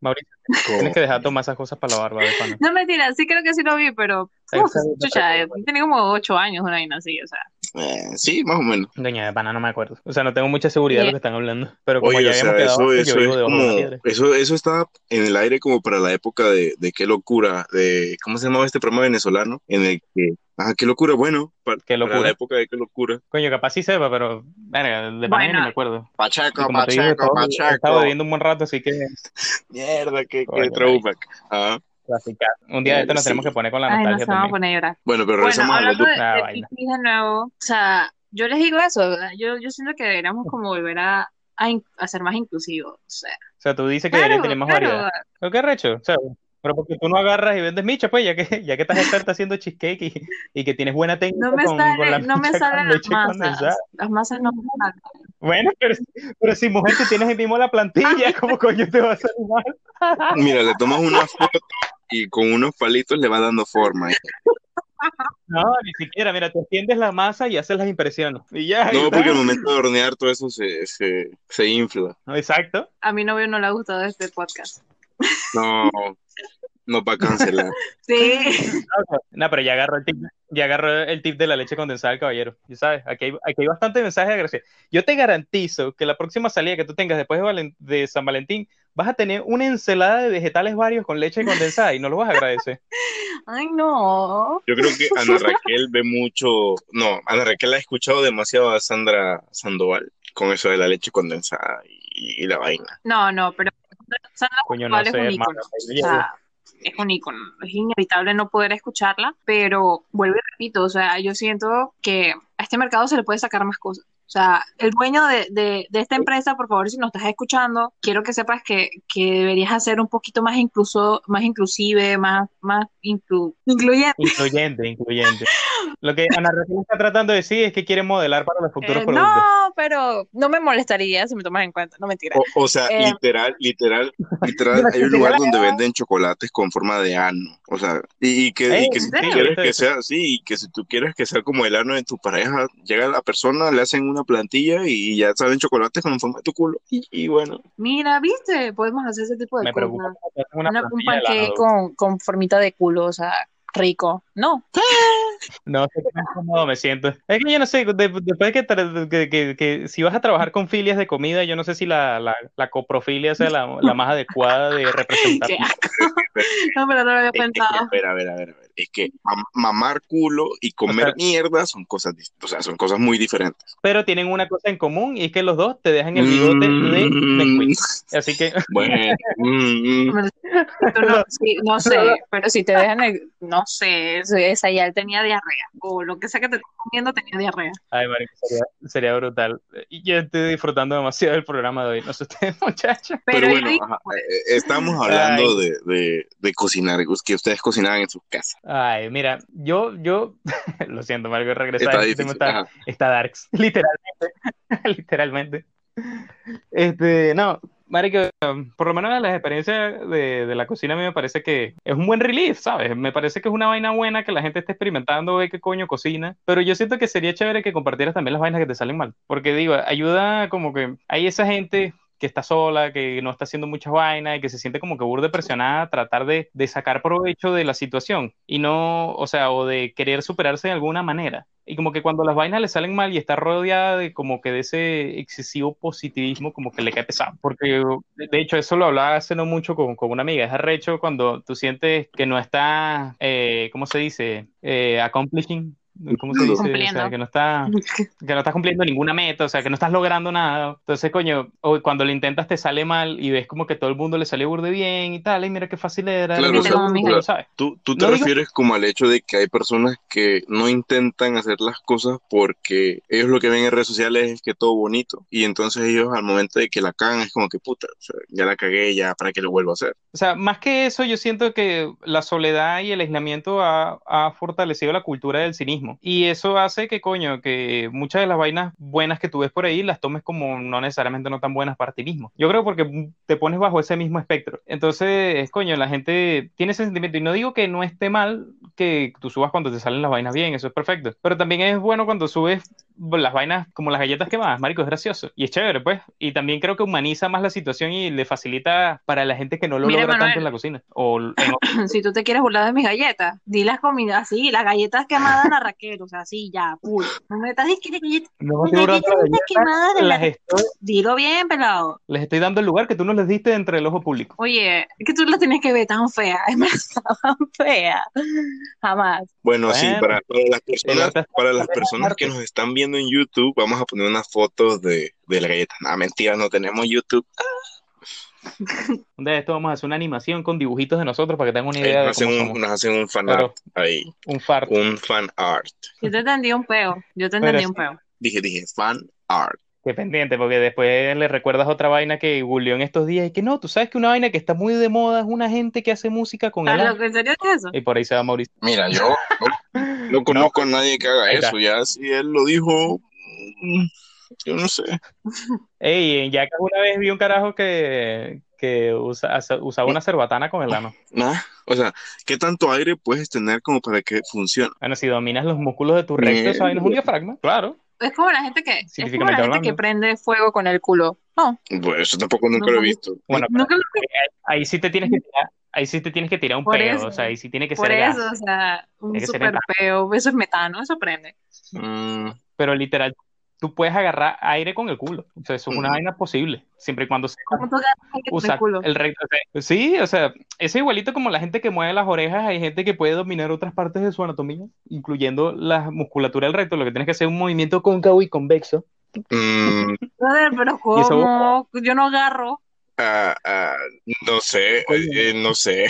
Mauricio, [LAUGHS] tienes que dejar tomar esas cosas para la barba de pana. no mentira, sí creo que sí lo vi, pero uf, chucha, tenía como ocho años, una vaina así, o sea. Eh, sí, más o menos. Doña de pana, no me acuerdo. O sea, no tengo mucha seguridad de lo que están hablando. Pero como Oye, ya o sea, habíamos quedado, eso, antes, yo eso vivo es de como, piedra. eso, eso está en el aire como para la época de, de qué locura, de, ¿cómo se llamaba este programa venezolano? En el que, ah, qué locura, bueno, para, Qué para locura. la época de qué locura. Coño, capaz sí sepa, pero, verga, de Bueno. ni me acuerdo. Como te digo, he estado bebiendo un buen rato, así que [LAUGHS] Mierda, qué, Coño, qué throwback. Ah, clásica. Un día de esto nos Sí. tenemos que poner con la Ay, no nostalgia se me va a también. poner a llorar. bueno, pero Bueno, regresamos a los hablando de, Ah, de de nuevo, o sea, yo les digo eso, ¿verdad? Yo, yo siento que deberíamos como volver a, a, in- a ser más inclusivos, o sea. O sea, tú dices que Claro, debería tener más claro, variedad. ¿Pero qué recho? O sea, pero porque tú no agarras y vendes micha, pues, ya que, ya que estás experta haciendo cheesecake y, y que tienes buena técnica no me con, con la sale, no me [LAUGHS] salen las masas, las masas no me salen. Bueno, pero, pero si mujer tú tienes ahí mismo la plantilla, [LAUGHS] ¿cómo coño te va a salir mal? Mira, le tomas una foto y con unos palitos le vas dando forma. No, ni siquiera, mira, tú extiendes la masa y haces las impresiones. Y ya, No, porque al momento de hornear todo eso se, se, se infla. Exacto. A mi novio no le ha gustado este podcast. No, nos va a cancelar. [LAUGHS] Sí. No, pero ya agarró el tip, ya agarró el tip de la leche condensada del caballero. Ya sabes, aquí hay, aquí hay bastante mensaje de gracia. Yo te garantizo que la próxima salida que tú tengas después de, Valen- de San Valentín, vas a tener una ensalada de vegetales varios con leche condensada y no lo vas a agradecer. [LAUGHS] Ay, no. Yo creo que Ana Raquel ve mucho, no, Ana Raquel ha escuchado demasiado a Sandra Sandoval con eso de la leche condensada y, y la vaina. No, no, pero Coño, no es un. O sea, es un ícono. Es inevitable no poder escucharla, pero vuelvo y repito, o sea, yo siento que a este mercado se le puede sacar más cosas. O sea, el dueño de, de, de esta empresa, por favor, si nos estás escuchando, quiero que sepas que, que deberías hacer un poquito más incluso, más inclusive, más, más inclu- incluyente. Incluyente, incluyente. [LAUGHS] Lo que Ana Raquel está tratando de decir es que quiere modelar para los futuros Eh, productos. no, pero no me molestaría si me tomas en cuenta, no mentira. O, o sea, Eh. literal, literal, [LAUGHS] literal, hay un lugar donde venden chocolates con forma de ano. O sea, y, y que, y Eh, que si ¿en tú quieres ¿Viste que sea así, y que si tú quieres que sea como el ano de tu pareja, llega la persona, le hacen una plantilla y ya salen chocolates con forma de tu culo. Y, y bueno, Mira, ¿viste? Podemos hacer ese tipo de Me cosas. una Una- un con, con formita de culo, o sea, rico. No, No sé qué tan cómodo me siento. Es que yo no sé, de- después que, que, que- que si vas a trabajar con filias de comida, yo no sé si la, la, la coprofilia sea la, la más adecuada de representar. [LAUGHS] No, pero no lo había es, es que, pensado. espera, a ver, a ver, a ver. Es que mam- mamar culo y comer O sea- mierda son cosas, o sea, son cosas muy diferentes. Pero tienen una cosa en común y es que los dos te dejan el bigote de Mm, Nesquik. Así que [LAUGHS] Bueno, mm, mm. [LAUGHS] No, sí, no sé, pero si te dejan el, no sé, esa ya él tenía diarrea, o lo que sea que te estés comiendo tenía diarrea. Ay, marico, sería, sería brutal. Y yo estoy disfrutando demasiado del programa de hoy. No sé ustedes, muchachos. Pero, bueno, ajá, eh, estamos hablando de, de, de cocinar, que ustedes cocinaban en sus casas. Ay, mira, yo, yo, [LAUGHS] lo siento, Marco, regresar. Está difícil. está, está darks, [LAUGHS] literalmente, [LAUGHS] literalmente. Este, no, marico, um, por lo menos las experiencias de, de la cocina a mí me parece que es un buen relief, ¿sabes? Me parece que es una vaina buena que la gente esté experimentando, ve qué coño cocina, pero yo siento que sería chévere que compartieras también las vainas que te salen mal, porque digo, ayuda como que hay esa gente que está sola, que no está haciendo muchas vainas y que se siente como que burde presionada a tratar de, de sacar provecho de la situación y no, o sea, o de querer superarse de alguna manera. Y como que cuando las vainas le salen mal y está rodeada de como que de ese excesivo positivismo, como que le cae pesado. Porque de hecho eso lo hablaba hace no mucho con, con una amiga, es arrecho cuando tú sientes que no estás, eh, ¿cómo se dice? Eh, accomplishing. ¿Cómo se dice? O sea, que no está, que no estás cumpliendo ninguna meta, o sea, que no estás logrando nada. Entonces, coño, o cuando lo intentas te sale mal y ves como que todo el mundo le sale burde bien y tal, y mira qué fácil era, Claro, o sea, muy claro. ¿sabes? ¿Tú, tú te No digo- refieres como al hecho de que hay personas que no intentan hacer las cosas porque ellos lo que ven en redes sociales es que todo bonito y entonces ellos al momento de que la cagan es como que puta, o sea, ya la cagué, ya para que lo vuelvo a hacer. O sea, más que eso, yo siento que la soledad y el aislamiento ha, ha fortalecido la cultura del cinismo. Y eso hace que, coño, que muchas de las vainas buenas que tú ves por ahí las tomes como no necesariamente no tan buenas para ti mismo. Yo creo porque te pones bajo ese mismo espectro. Entonces, coño, la gente tiene ese sentimiento. Y no digo que no esté mal que tú subas cuando te salen las vainas bien, eso es perfecto. Pero también es bueno cuando subes las vainas como las galletas quemadas, marico, es gracioso. Y es chévere, pues. Y también creo que humaniza más la situación y le facilita para la gente que no lo Mira, logra Manuel. tanto en la cocina. O en [COUGHS] si tú te quieres burlar de mis galletas, di las comidas así, las galletas quemadas Raquel, o sea, así, ya, full. No me estás diciendo que no burlando de las la... estoy, Dilo bien, pelado. les estoy dando el lugar que tú no les diste entre el ojo público. Oye, es que tú las tienes que ver tan fea, [LAUGHS] es más tan fea. Jamás. Bueno, sí, para, para las personas, para las personas que nos están viendo en YouTube, vamos a poner unas fotos de, de la galleta. Nada, mentira, no tenemos YouTube. Un día de esto vamos a hacer una animación con dibujitos de nosotros para que tengan una idea de nos, hacen cómo un, somos. nos hacen un fan art ahí, Un fart. un fan art. Yo te entendí un peo, yo te entendí un peo. Dije, dije, fan art. Qué pendiente, porque después le recuerdas otra vaina que googleó en estos días y que no, tú sabes que una vaina que está muy de moda es una gente que hace música con el. ¿En serio es eso? Y por ahí se va Mauricio. Mira, yo no, no [LAUGHS] conozco a nadie que haga eso. Ya si él lo dijo, mm, yo no sé. Ey, en Jackass una vez vi un carajo que, que usa- usaba una cerbatana con el ano. [LAUGHS] Nada. O sea, ¿qué tanto aire puedes tener como para que funcione? Bueno, si dominas los músculos de tu recto, esa vaina es un diafragma, claro. Es como la gente que, es como la gente hablando. que prende fuego con el culo. No. Pues eso tampoco nunca No, lo he visto. Bueno, Nunca lo ahí sí te tienes que tirar, ahí sí te tienes que tirar un Por peo, eso. o sea, ahí sí tiene que Por ser gas. eso, o sea, un que super peo, eso es metano, eso prende. Mm, Pero literal, tú puedes agarrar aire con el culo. O sea, eso es una vaina posible, siempre y cuando sepas ¿Cómo tú agarras aire con el usar culo? el recto. o sea, sí, o sea, es igualito como la gente que mueve las orejas, hay gente que puede dominar otras partes de su anatomía, incluyendo la musculatura del recto. Lo que tienes que hacer es un movimiento cóncavo y convexo. mm, pero eso- ¿cómo? Yo no agarro. ah, ah, no sé, eh, no sé.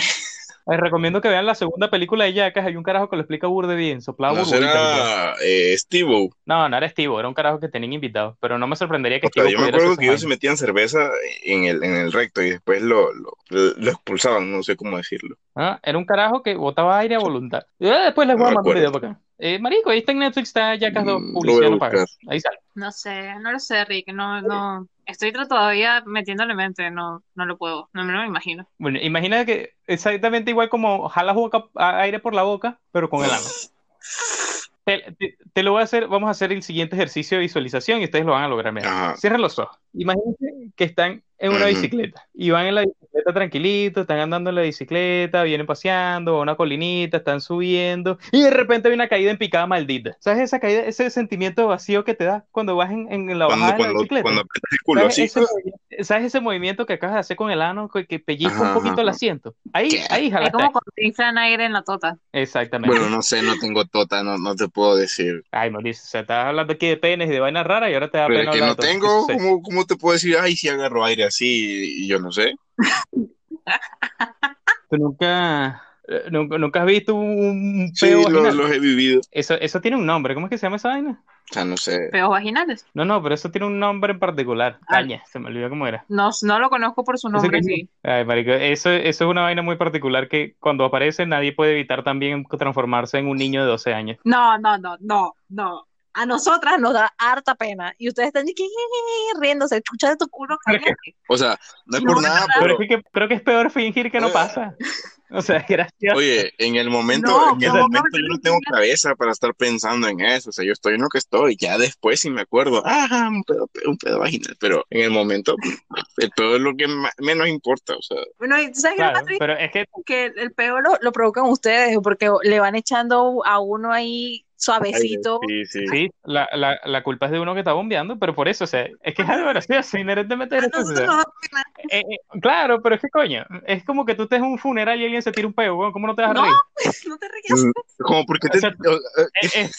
Les recomiendo que vean la segunda película de Jackass, hay un carajo que lo explica burde bien, soplaba No será eh, Steve-O. No, no era Steve, era un carajo que tenían invitado, pero no me sorprendería que O yo me acuerdo que ellos se metían cerveza en el, en el recto y después lo, lo, lo expulsaban, no sé cómo decirlo. Ah, Era un carajo que botaba aire a voluntad. Eh, después les voy a No mandar un video para acá. Eh, marico, ahí está en Netflix, está Jackass 2, Mm, publicidad no. Ahí sale. No sé, no lo sé, Rick. No, no. Estoy todavía metiéndole mente. No, no lo puedo. No me lo imagino. Bueno, imagina que exactamente igual como jalas boca, a- aire por la boca, pero con el ano. [LAUGHS] Te, te- te lo voy a hacer, vamos a hacer el siguiente ejercicio de visualización y ustedes lo van a lograr. Mira, Ajá. cierren los ojos. Imagínense que están en una bicicleta y van en la bicicleta tranquilito, están andando en la bicicleta, vienen paseando a una colinita, están subiendo y de repente hay una caída en picada maldita. ¿Sabes esa caída, ese sentimiento vacío que te da cuando vas en, en la Cuando, bajada de la bicicleta? cuando el culo ¿Sabes así. ese, movi- ¿sabes ese movimiento que acabas de hacer con el ano, que, que pellizca un Ajá, poquito el asiento? Ahí, ¿Qué? ahí Es jalaste. como cuando aire en la tota. Exactamente. Bueno, no sé, no tengo tota, no, no te puedo decir. Ay, Mauricio, o sea, estás hablando aquí de penes y de vainas raras y ahora te da Pero pena que no todo. tengo, [LAUGHS] Sí. ¿cómo, cómo te puedo decir? Ay, si agarro aire así y yo no sé. Tú nunca, eh, nunca, nunca has visto un Sí, peo lo- vaginal. los he vivido. Eso, eso tiene un nombre. ¿Cómo es que se llama esa vaina? O sea, no sé. Peos vaginales. No, no, pero eso tiene un nombre en particular. Ah. Caña, se me olvidó cómo era. No, no lo conozco por su nombre, que- sí. Ay, marico, eso, eso es una vaina muy particular que cuando aparece nadie puede evitar también transformarse en un niño de 12 años. No, no, no, no, no. A nosotras nos da harta pena. Y ustedes están aquí riéndose. Escucha de tu culo, cállate. O sea, no es No, por nada, Pero pero es que creo que es peor fingir que no pasa. [LAUGHS] O sea, gracias. oye, en el momento, No, en el no, momento yo no tengo cabeza para estar pensando en eso. O sea, yo estoy en lo que estoy. Ya después sí me acuerdo, ah, un pedo, un pedo vaginal. Pero en el momento, el pedo es lo que menos importa. O sea, Bueno, y ¿tú sabes qué Claro, pasa? pero es que Que el peor lo, lo provocan ustedes porque le van echando a uno ahí suavecito. sí, sí. sí, la, la, la culpa es de uno que está bombeando, pero por eso, o sea, es que es algo gracioso, inherentemente gracioso. Eh, eh, claro, pero es que coño, es como que tú estés en un funeral y alguien se tira un peo, weón, ¿cómo no te vas a No. reír? No te rías. Mm, Como porque te... O sea, eh, Eh, eh,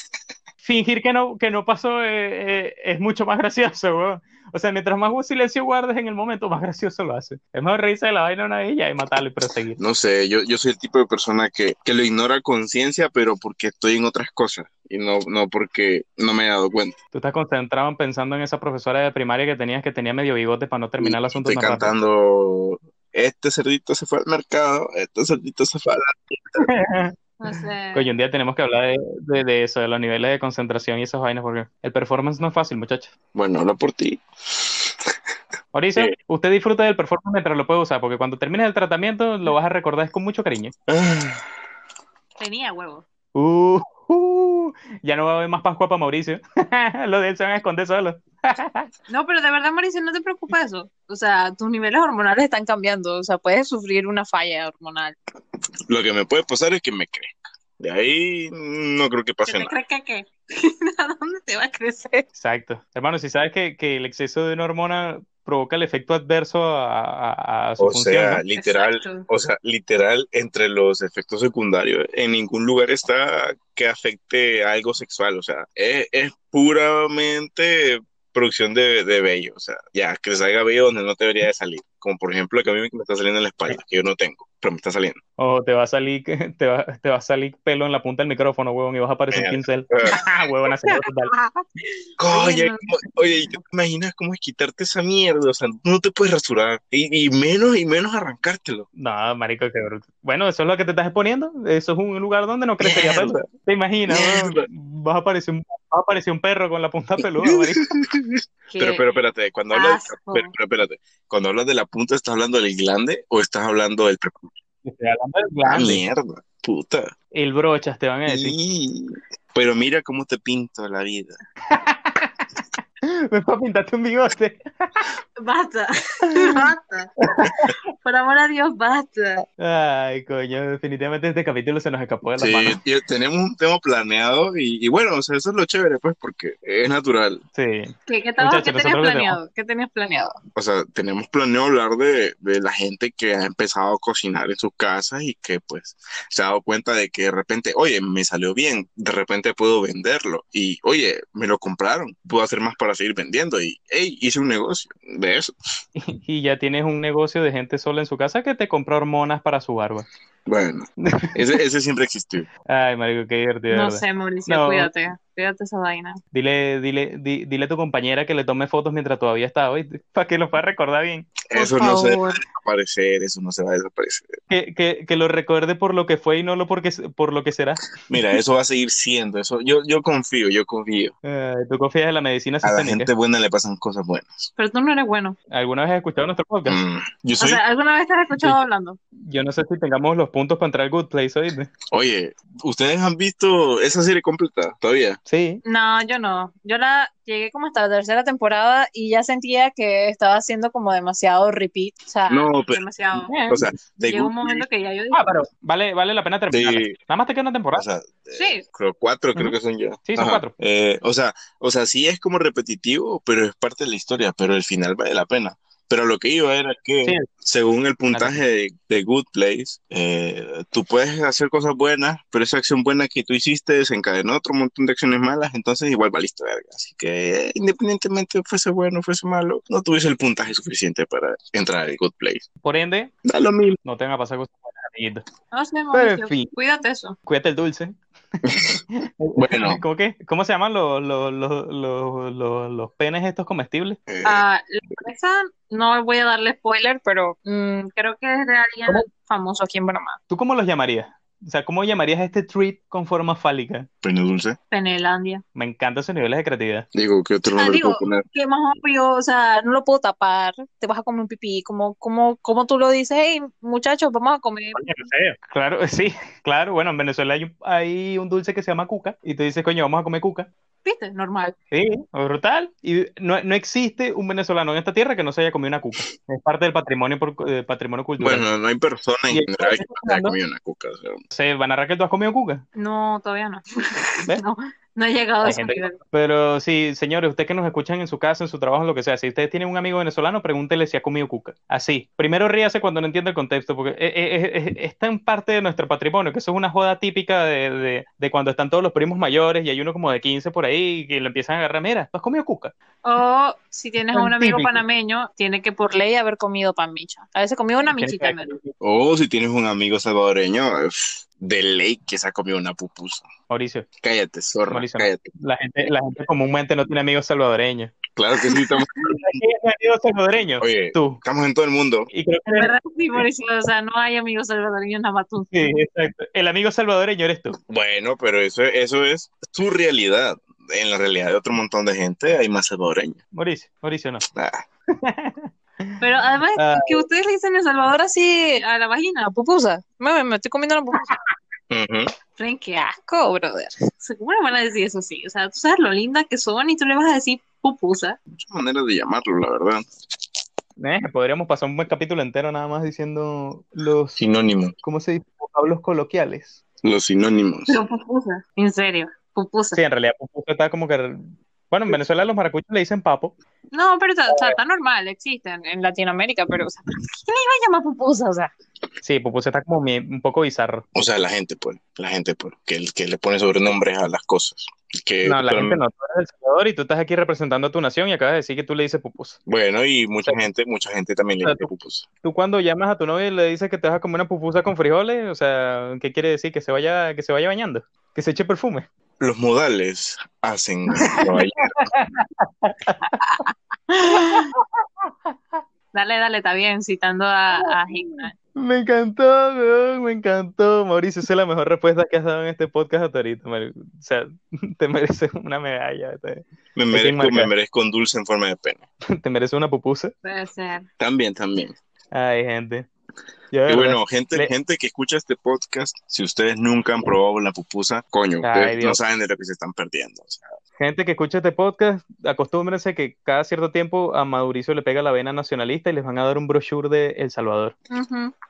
fingir que no, que no pasó eh, eh, es mucho más gracioso, weón. O sea, mientras más silencio guardes en el momento, más gracioso lo hace. Es mejor reírse de la vaina una vez y ya y matarlo y proseguir. No sé, yo, yo soy el tipo de persona que, que lo ignora a conciencia, pero porque estoy en otras cosas y no, no porque no me he dado cuenta. Tú estás concentrado en pensando en esa profesora de primaria que tenías que tenía medio bigote para no terminar el asunto Estoy cantando, este cerdito se fue al mercado, este cerdito se fue a la... [LAUGHS] No sé. Coño, un día tenemos que hablar de, de, de eso, de los niveles de concentración y esas vainas, porque el performance no es fácil, muchachos. Bueno, habla por ti. Mauricio, Sí. usted disfruta del performance mientras lo puede usar, porque cuando termines el tratamiento lo vas a recordar con mucho cariño. Ah, Tenía huevo. Uh, uh, ya no va a haber más Pascua para Mauricio. [LAUGHS] Los de él se van a esconder solos. [LAUGHS] No, pero de verdad, Mauricio, no te preocupa eso. O sea, tus niveles hormonales están cambiando. O sea, puedes sufrir una falla hormonal. Lo que me puede pasar es que me crezca. De ahí no creo que ¿Qué pase te nada. crees que qué? [LAUGHS] ¿A dónde te va a crecer? Exacto. Hermano, si sabes que, que el exceso de una hormona provoca el efecto adverso a, a- a su O función, sea, ¿no? literal, Exacto. o sea, literal, entre los efectos secundarios, en ningún lugar está que afecte a algo sexual. O sea, es, es puramente producción de, de vello. O sea, ya, que salga vello donde no debería de salir. Como por ejemplo, que a mí me está saliendo en la espalda, que yo no tengo, pero me está saliendo. O te va a salir, [LAUGHS] te va, te va a salir pelo en la punta del micrófono, huevón, y vas a aparecer un pincel. Ah, [LAUGHS] [LAUGHS] ¡Ah, huevón! así, total. Coño, no. ¿cómo- oye, ¿y ¿tú te imaginas cómo es quitarte esa mierda? O sea, no te puedes rasurar. Y, y menos y menos arrancártelo. No, marico, qué bruto. Bueno, eso es lo que te estás exponiendo. Eso es un lugar donde no crecería pelo. ¿Te imaginas? Vas a aparecer un, vas a aparecer un perro con la punta [LAUGHS] peluda. Pero, pero espérate, cuando hablas, pero, pero espérate, cuando hablas de la punta, ¿estás hablando del glande o estás hablando del? Estoy hablando del Ah, glande. mierda, puta. El brochas, te van a decir. Y- Pero mira cómo te pinto la vida. [LAUGHS] Me puedo pintarte un bigote. Basta, [LAUGHS] basta. Por amor a Dios, basta. Ay, coño, definitivamente este capítulo se nos escapó de las Sí, manos. y tenemos un tema planeado y, y bueno, o sea, eso es lo chévere, pues, porque es natural. Sí. ¿Qué, qué, qué tenías planeado? ¿Qué tenías planeado? O sea, tenemos planeado hablar de, de la gente que ha empezado a cocinar en sus casas y que, pues, se ha dado cuenta de que de repente, oye, me salió bien, de repente puedo venderlo y, oye, me lo compraron, puedo hacer más para seguir vendiendo y, hey, hice un negocio de eso. [LAUGHS] Y ya tienes un negocio de gente sola en su casa que te compra hormonas para su barba. Bueno, [LAUGHS] ese, ese siempre existió. Ay, marico, qué divertido, No ¿verdad? sé, Mauricio, No. cuídate. Cuídate esa vaina. Dile, dile, di- dile a tu compañera que le tome fotos mientras todavía está, ¿oíste? [LAUGHS] Para que lo pueda recordar bien. Por Eso no se va a desaparecer, eso no se va a desaparecer. Que, que, que lo recuerde por lo que fue y no lo porque, por lo que será. Mira, [LAUGHS] eso va a seguir siendo, eso, yo, yo confío, yo confío. Ay, tú confías en la medicina A la gente buena le pasan cosas buenas. Pero tú no eres bueno. ¿Alguna vez has escuchado nuestro podcast? Mm, yo O soy, sea, ¿alguna vez te has escuchado hablando? Yo no sé si tengamos los puntos para entrar al Good Place, ¿oíste? oye, ¿ustedes han visto esa serie completa todavía? Sí. No, yo no. Yo la llegué como hasta la tercera temporada y ya sentía que estaba haciendo como demasiado repeat. O sea, No, pero- demasiado. O sea, The Llegó un momento que ya yo dije, Ah, pero vale, vale la pena terminar. Sí. Nada más te queda una O temporada. sea, Sí. creo cuatro, creo Ujú. que son ya. Sí, son Ajá. cuatro. Eh, o sea, o sea, sí es como repetitivo, pero es parte de la historia, pero el final vale la pena. Pero lo que iba era que, Sí. según el puntaje de, de Good Place, eh, tú puedes hacer cosas buenas, pero esa acción buena que tú hiciste desencadenó otro montón de acciones malas, entonces igual valiste verga. Así que, eh, independientemente fuese bueno o fuese malo, no tuviste el puntaje suficiente para entrar al Good Place. Por ende, Da lo mismo. no te van a pasar cosas buenas, amiguito. No sé, Pero, Mauricio, en fin. cuídate eso. Cuídate el dulce. [LAUGHS] Bueno. [LAUGHS] ¿Cómo qué? ¿Cómo se llaman los, los, los, los, los, los penes estos comestibles? Eh, Ah, la empresa, no voy a darle spoiler, pero mm, creo que es de alguien ¿Cómo? famoso aquí en Panamá. ¿Tú cómo los llamarías? O sea, ¿cómo llamarías este treat con forma fálica? pene dulce. Penelandia. Me encantan esos niveles de creatividad. Digo, ¿qué otro Ah, nombre digo, puedo poner? que más obvio, o sea, no lo puedo tapar, te vas a comer un pipí, como, como, como tú lo dices, hey, muchachos, vamos a comer. Coño, no sé. Claro, [LAUGHS] sí, claro. Bueno, en Venezuela hay un, hay un dulce que se llama cuca y tú dices, coño, vamos a comer cuca. ¿Viste? Normal. Sí, brutal. Y no, no existe un venezolano en esta tierra que no se haya comido una cuca. Es parte del patrimonio, por- eh, patrimonio cultural. Bueno, no hay persona en general que no haya comido una cuca. o sea, sé, Van a Raquel, ¿tú has comido cuca? No, todavía no. ¿Ves? [LAUGHS] No, no he llegado a gente. Pero sí, señores, ustedes que nos escuchan en su casa, en su trabajo, en lo que sea, si ustedes tienen un amigo venezolano, pregúntele si ha comido cuca. Así. Primero ríase cuando no entiende el contexto, porque es, es- es- es tan parte de nuestro patrimonio, que eso es una joda típica de, de- de cuando están todos los primos mayores y hay uno como de 15 por ahí que le empiezan a agarrar, mira, ¿tú has comido cuca? O si tienes a un amigo Típico. panameño, tiene que por ley haber comido pan micha. A veces comió una michita al menos. [LAUGHS] O si tienes un amigo salvadoreño, eh, de ley que se ha comido una pupusa. Mauricio, Cállate, zorra, Mauricio, cállate. la gente, la gente comúnmente no tiene amigos salvadoreños. Claro que sí, estamos, [LAUGHS] ¿Quién es amigo salvadoreño? oye, Tú. estamos en todo el mundo. Y creo que verdad, sí, Mauricio, o sea, no hay amigos salvadoreños nada más tú. sí, exacto. El amigo salvadoreño eres tú. Bueno, pero eso, eso es tu realidad. En la realidad de otro montón de gente hay más salvadoreños. Mauricio, Mauricio no. Ah, [LAUGHS] Pero además, Ah. que ustedes le dicen en El Salvador así a la vagina, pupusa. Me, me estoy comiendo una pupusa. Fren, qué asco, brother. ¿Cómo le van a decir eso así? O sea, tú sabes lo linda que son y tú le vas a decir pupusa. Muchas maneras de llamarlo, la verdad. Eh, podríamos pasar un buen capítulo entero nada más diciendo los, Sinónimos, ¿cómo se dice? Vocablos coloquiales. los sinónimos. Pero pupusa. En serio, pupusa. Sí, en realidad pupusa está como que... Bueno, en Venezuela los maracuchos le dicen papo. No, pero está, está- está normal, existen en Latinoamérica, pero, o sea, ¿quién le iba a llamar pupusa? O sea, Sí, pupusa está como mi- un poco bizarro. O sea, la gente, pues, la gente, pues, que, que le pone sobrenombres a las cosas. Que, No, la pero- gente no. Tú eres del Salvador y tú estás aquí representando a tu nación y acabas de decir que tú le dices pupusa. Bueno, y mucha gente, mucha gente también le O sea, dice tú- pupusa. Tú cuando llamas a tu novia y le dices que te vas a comer una pupusa con frijoles, o sea, ¿qué quiere decir? Que se vaya, que se vaya bañando, que se eche perfume. Los modales hacen [LAUGHS] dale, dale, está bien, citando a, a Hickman. Me encantó, me encantó. Mauricio, esa es la mejor respuesta que has dado en este podcast hasta ahorita. O sea, [LAUGHS] te mereces una medalla, te, Me merezco, me merezco un dulce en forma de pene. [LAUGHS] te mereces una pupusa. Puede ser. También, también. Ay, gente. Y bueno, gente, le- gente que escucha este podcast, si ustedes nunca han probado la pupusa, coño, Ay, ustedes no saben de lo que se están perdiendo. o sea. gente que escucha este podcast, acostúmbrense que cada cierto tiempo a Mauricio le pega la vena nacionalista y les van a dar un brochure de El Salvador.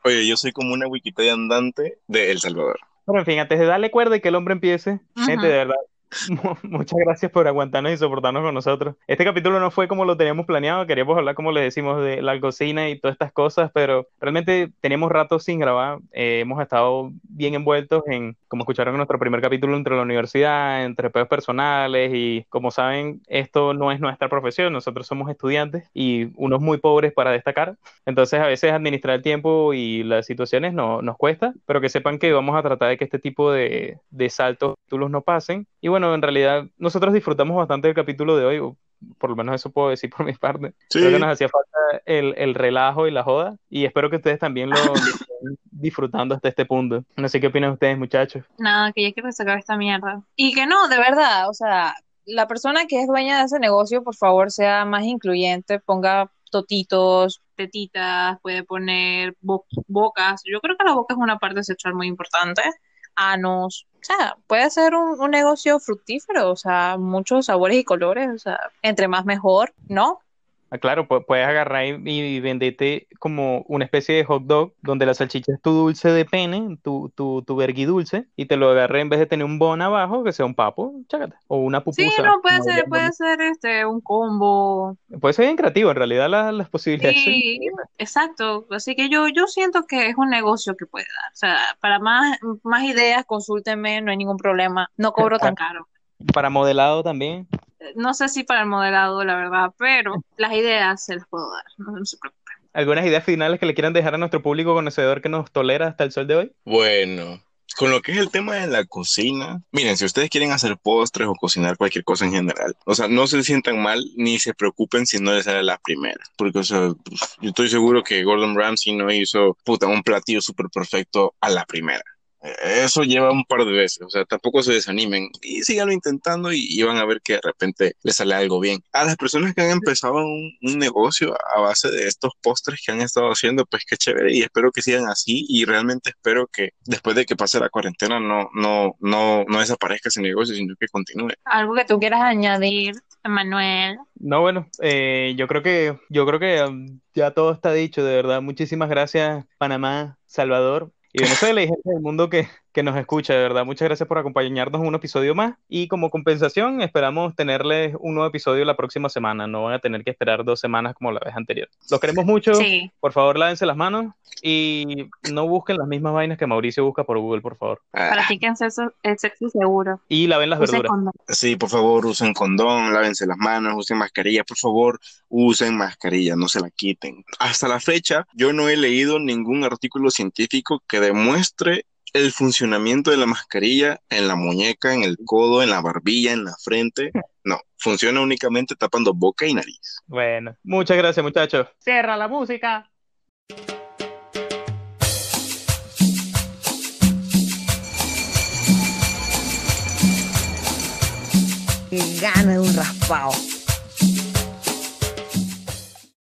Oye, yo soy como una Wikipedia andante de El Salvador. Pero en fin, antes de darle cuerda y que el hombre empiece, Ujú. gente, de verdad, [LAUGHS] muchas gracias por aguantarnos y soportarnos con nosotros. Este capítulo no fue como lo teníamos planeado, queríamos hablar, como les decimos, de la cocina y todas estas cosas, pero realmente teníamos rato sin grabar. Eh, hemos estado bien envueltos en, como escucharon en nuestro primer capítulo, entre la universidad, entre pedos personales y como saben, esto no es nuestra profesión, nosotros somos estudiantes y unos muy pobres para destacar. Entonces a veces administrar el tiempo y las situaciones no, nos cuesta, pero que sepan que vamos a tratar de que este tipo de, de saltos no pasen. Y bueno, en realidad nosotros disfrutamos bastante del capítulo de hoy, por lo menos eso puedo decir por [LAUGHS] mi parte. Sí. Creo que nos hacía falta el, el relajo y la joda y espero que ustedes también lo [LAUGHS] estén disfrutando hasta este punto. No sé qué opinan ustedes, muchachos. Nada, que ya quiero sacar esta mierda. Y que no, de verdad, o sea, la persona que es dueña de ese negocio, por favor, sea más incluyente, ponga totitos, tetitas, puede poner bo- bocas. Yo creo que la boca es una parte sexual muy importante. Anos. O sea, puede ser un, un negocio fructífero, o sea, muchos sabores y colores, o sea, entre más mejor, ¿no? Ah, claro, pu- puedes agarrar y, y venderte como una especie de hot dog donde la salchicha es tu dulce de pene, tu, tu, tu vergui dulce, y te lo agarré en vez de tener un bon abajo, que sea un papo, chácate, o una pupusa. Sí, no, puede ser, puede ser este, un combo. Puede ser bien creativo, en realidad la- las posibilidades son Sí, exacto. Así que yo, yo siento que es un negocio que puede dar. O sea, para más, más ideas, consúltenme, no hay ningún problema. No cobro tan caro. para modelado también. No sé si para el modelado, la verdad, pero las ideas se las puedo dar. No, no se preocupen. ¿Algunas ideas finales que le quieran dejar a nuestro público conocedor que nos tolera hasta el sol de hoy? Bueno, con lo que es el tema de la cocina, miren, si ustedes quieren hacer postres o cocinar cualquier cosa en general, o sea, no se sientan mal ni se preocupen si no les sale la primera, porque, o sea, pues, yo estoy seguro que Gordon Ramsay no hizo, puta, un platillo súper perfecto a la primera. Eso lleva un par de veces, o sea, tampoco se desanimen y síganlo intentando y, y van a ver que de repente les sale algo bien. A las personas que han empezado un, un negocio a base de estos postres que han estado haciendo, pues qué chévere y espero que sigan así y realmente espero que después de que pase la cuarentena no, no, no, no desaparezca ese negocio, sino que continúe. Algo que tú quieras añadir, Manuel. No, bueno, eh, yo creo que, yo creo que um, ya todo está dicho, de verdad. Muchísimas gracias, Panamá, Salvador y Venezuela y gente del mundo que, que nos escucha, de verdad. Muchas gracias por acompañarnos en un episodio más. Y como compensación, esperamos tenerles un nuevo episodio la próxima semana. No van a tener que esperar dos semanas como la vez anterior. Los queremos mucho. Sí. Por favor, lávense las manos y no busquen las mismas vainas que Mauricio busca por Google, por favor. Ah, Practiquen sexo, el sexo seguro. Y laven las Usen verduras. condón. sí, por favor, usen condón, lávense las manos, usen mascarilla, por favor, usen mascarilla, no se la quiten. Hasta la fecha, yo no he leído ningún artículo científico que demuestre el funcionamiento de la mascarilla en la muñeca, en el codo, en la barbilla, en la frente. No, funciona únicamente tapando boca y nariz. Bueno, muchas gracias, muchachos. Cierra la música. que gana de un raspado.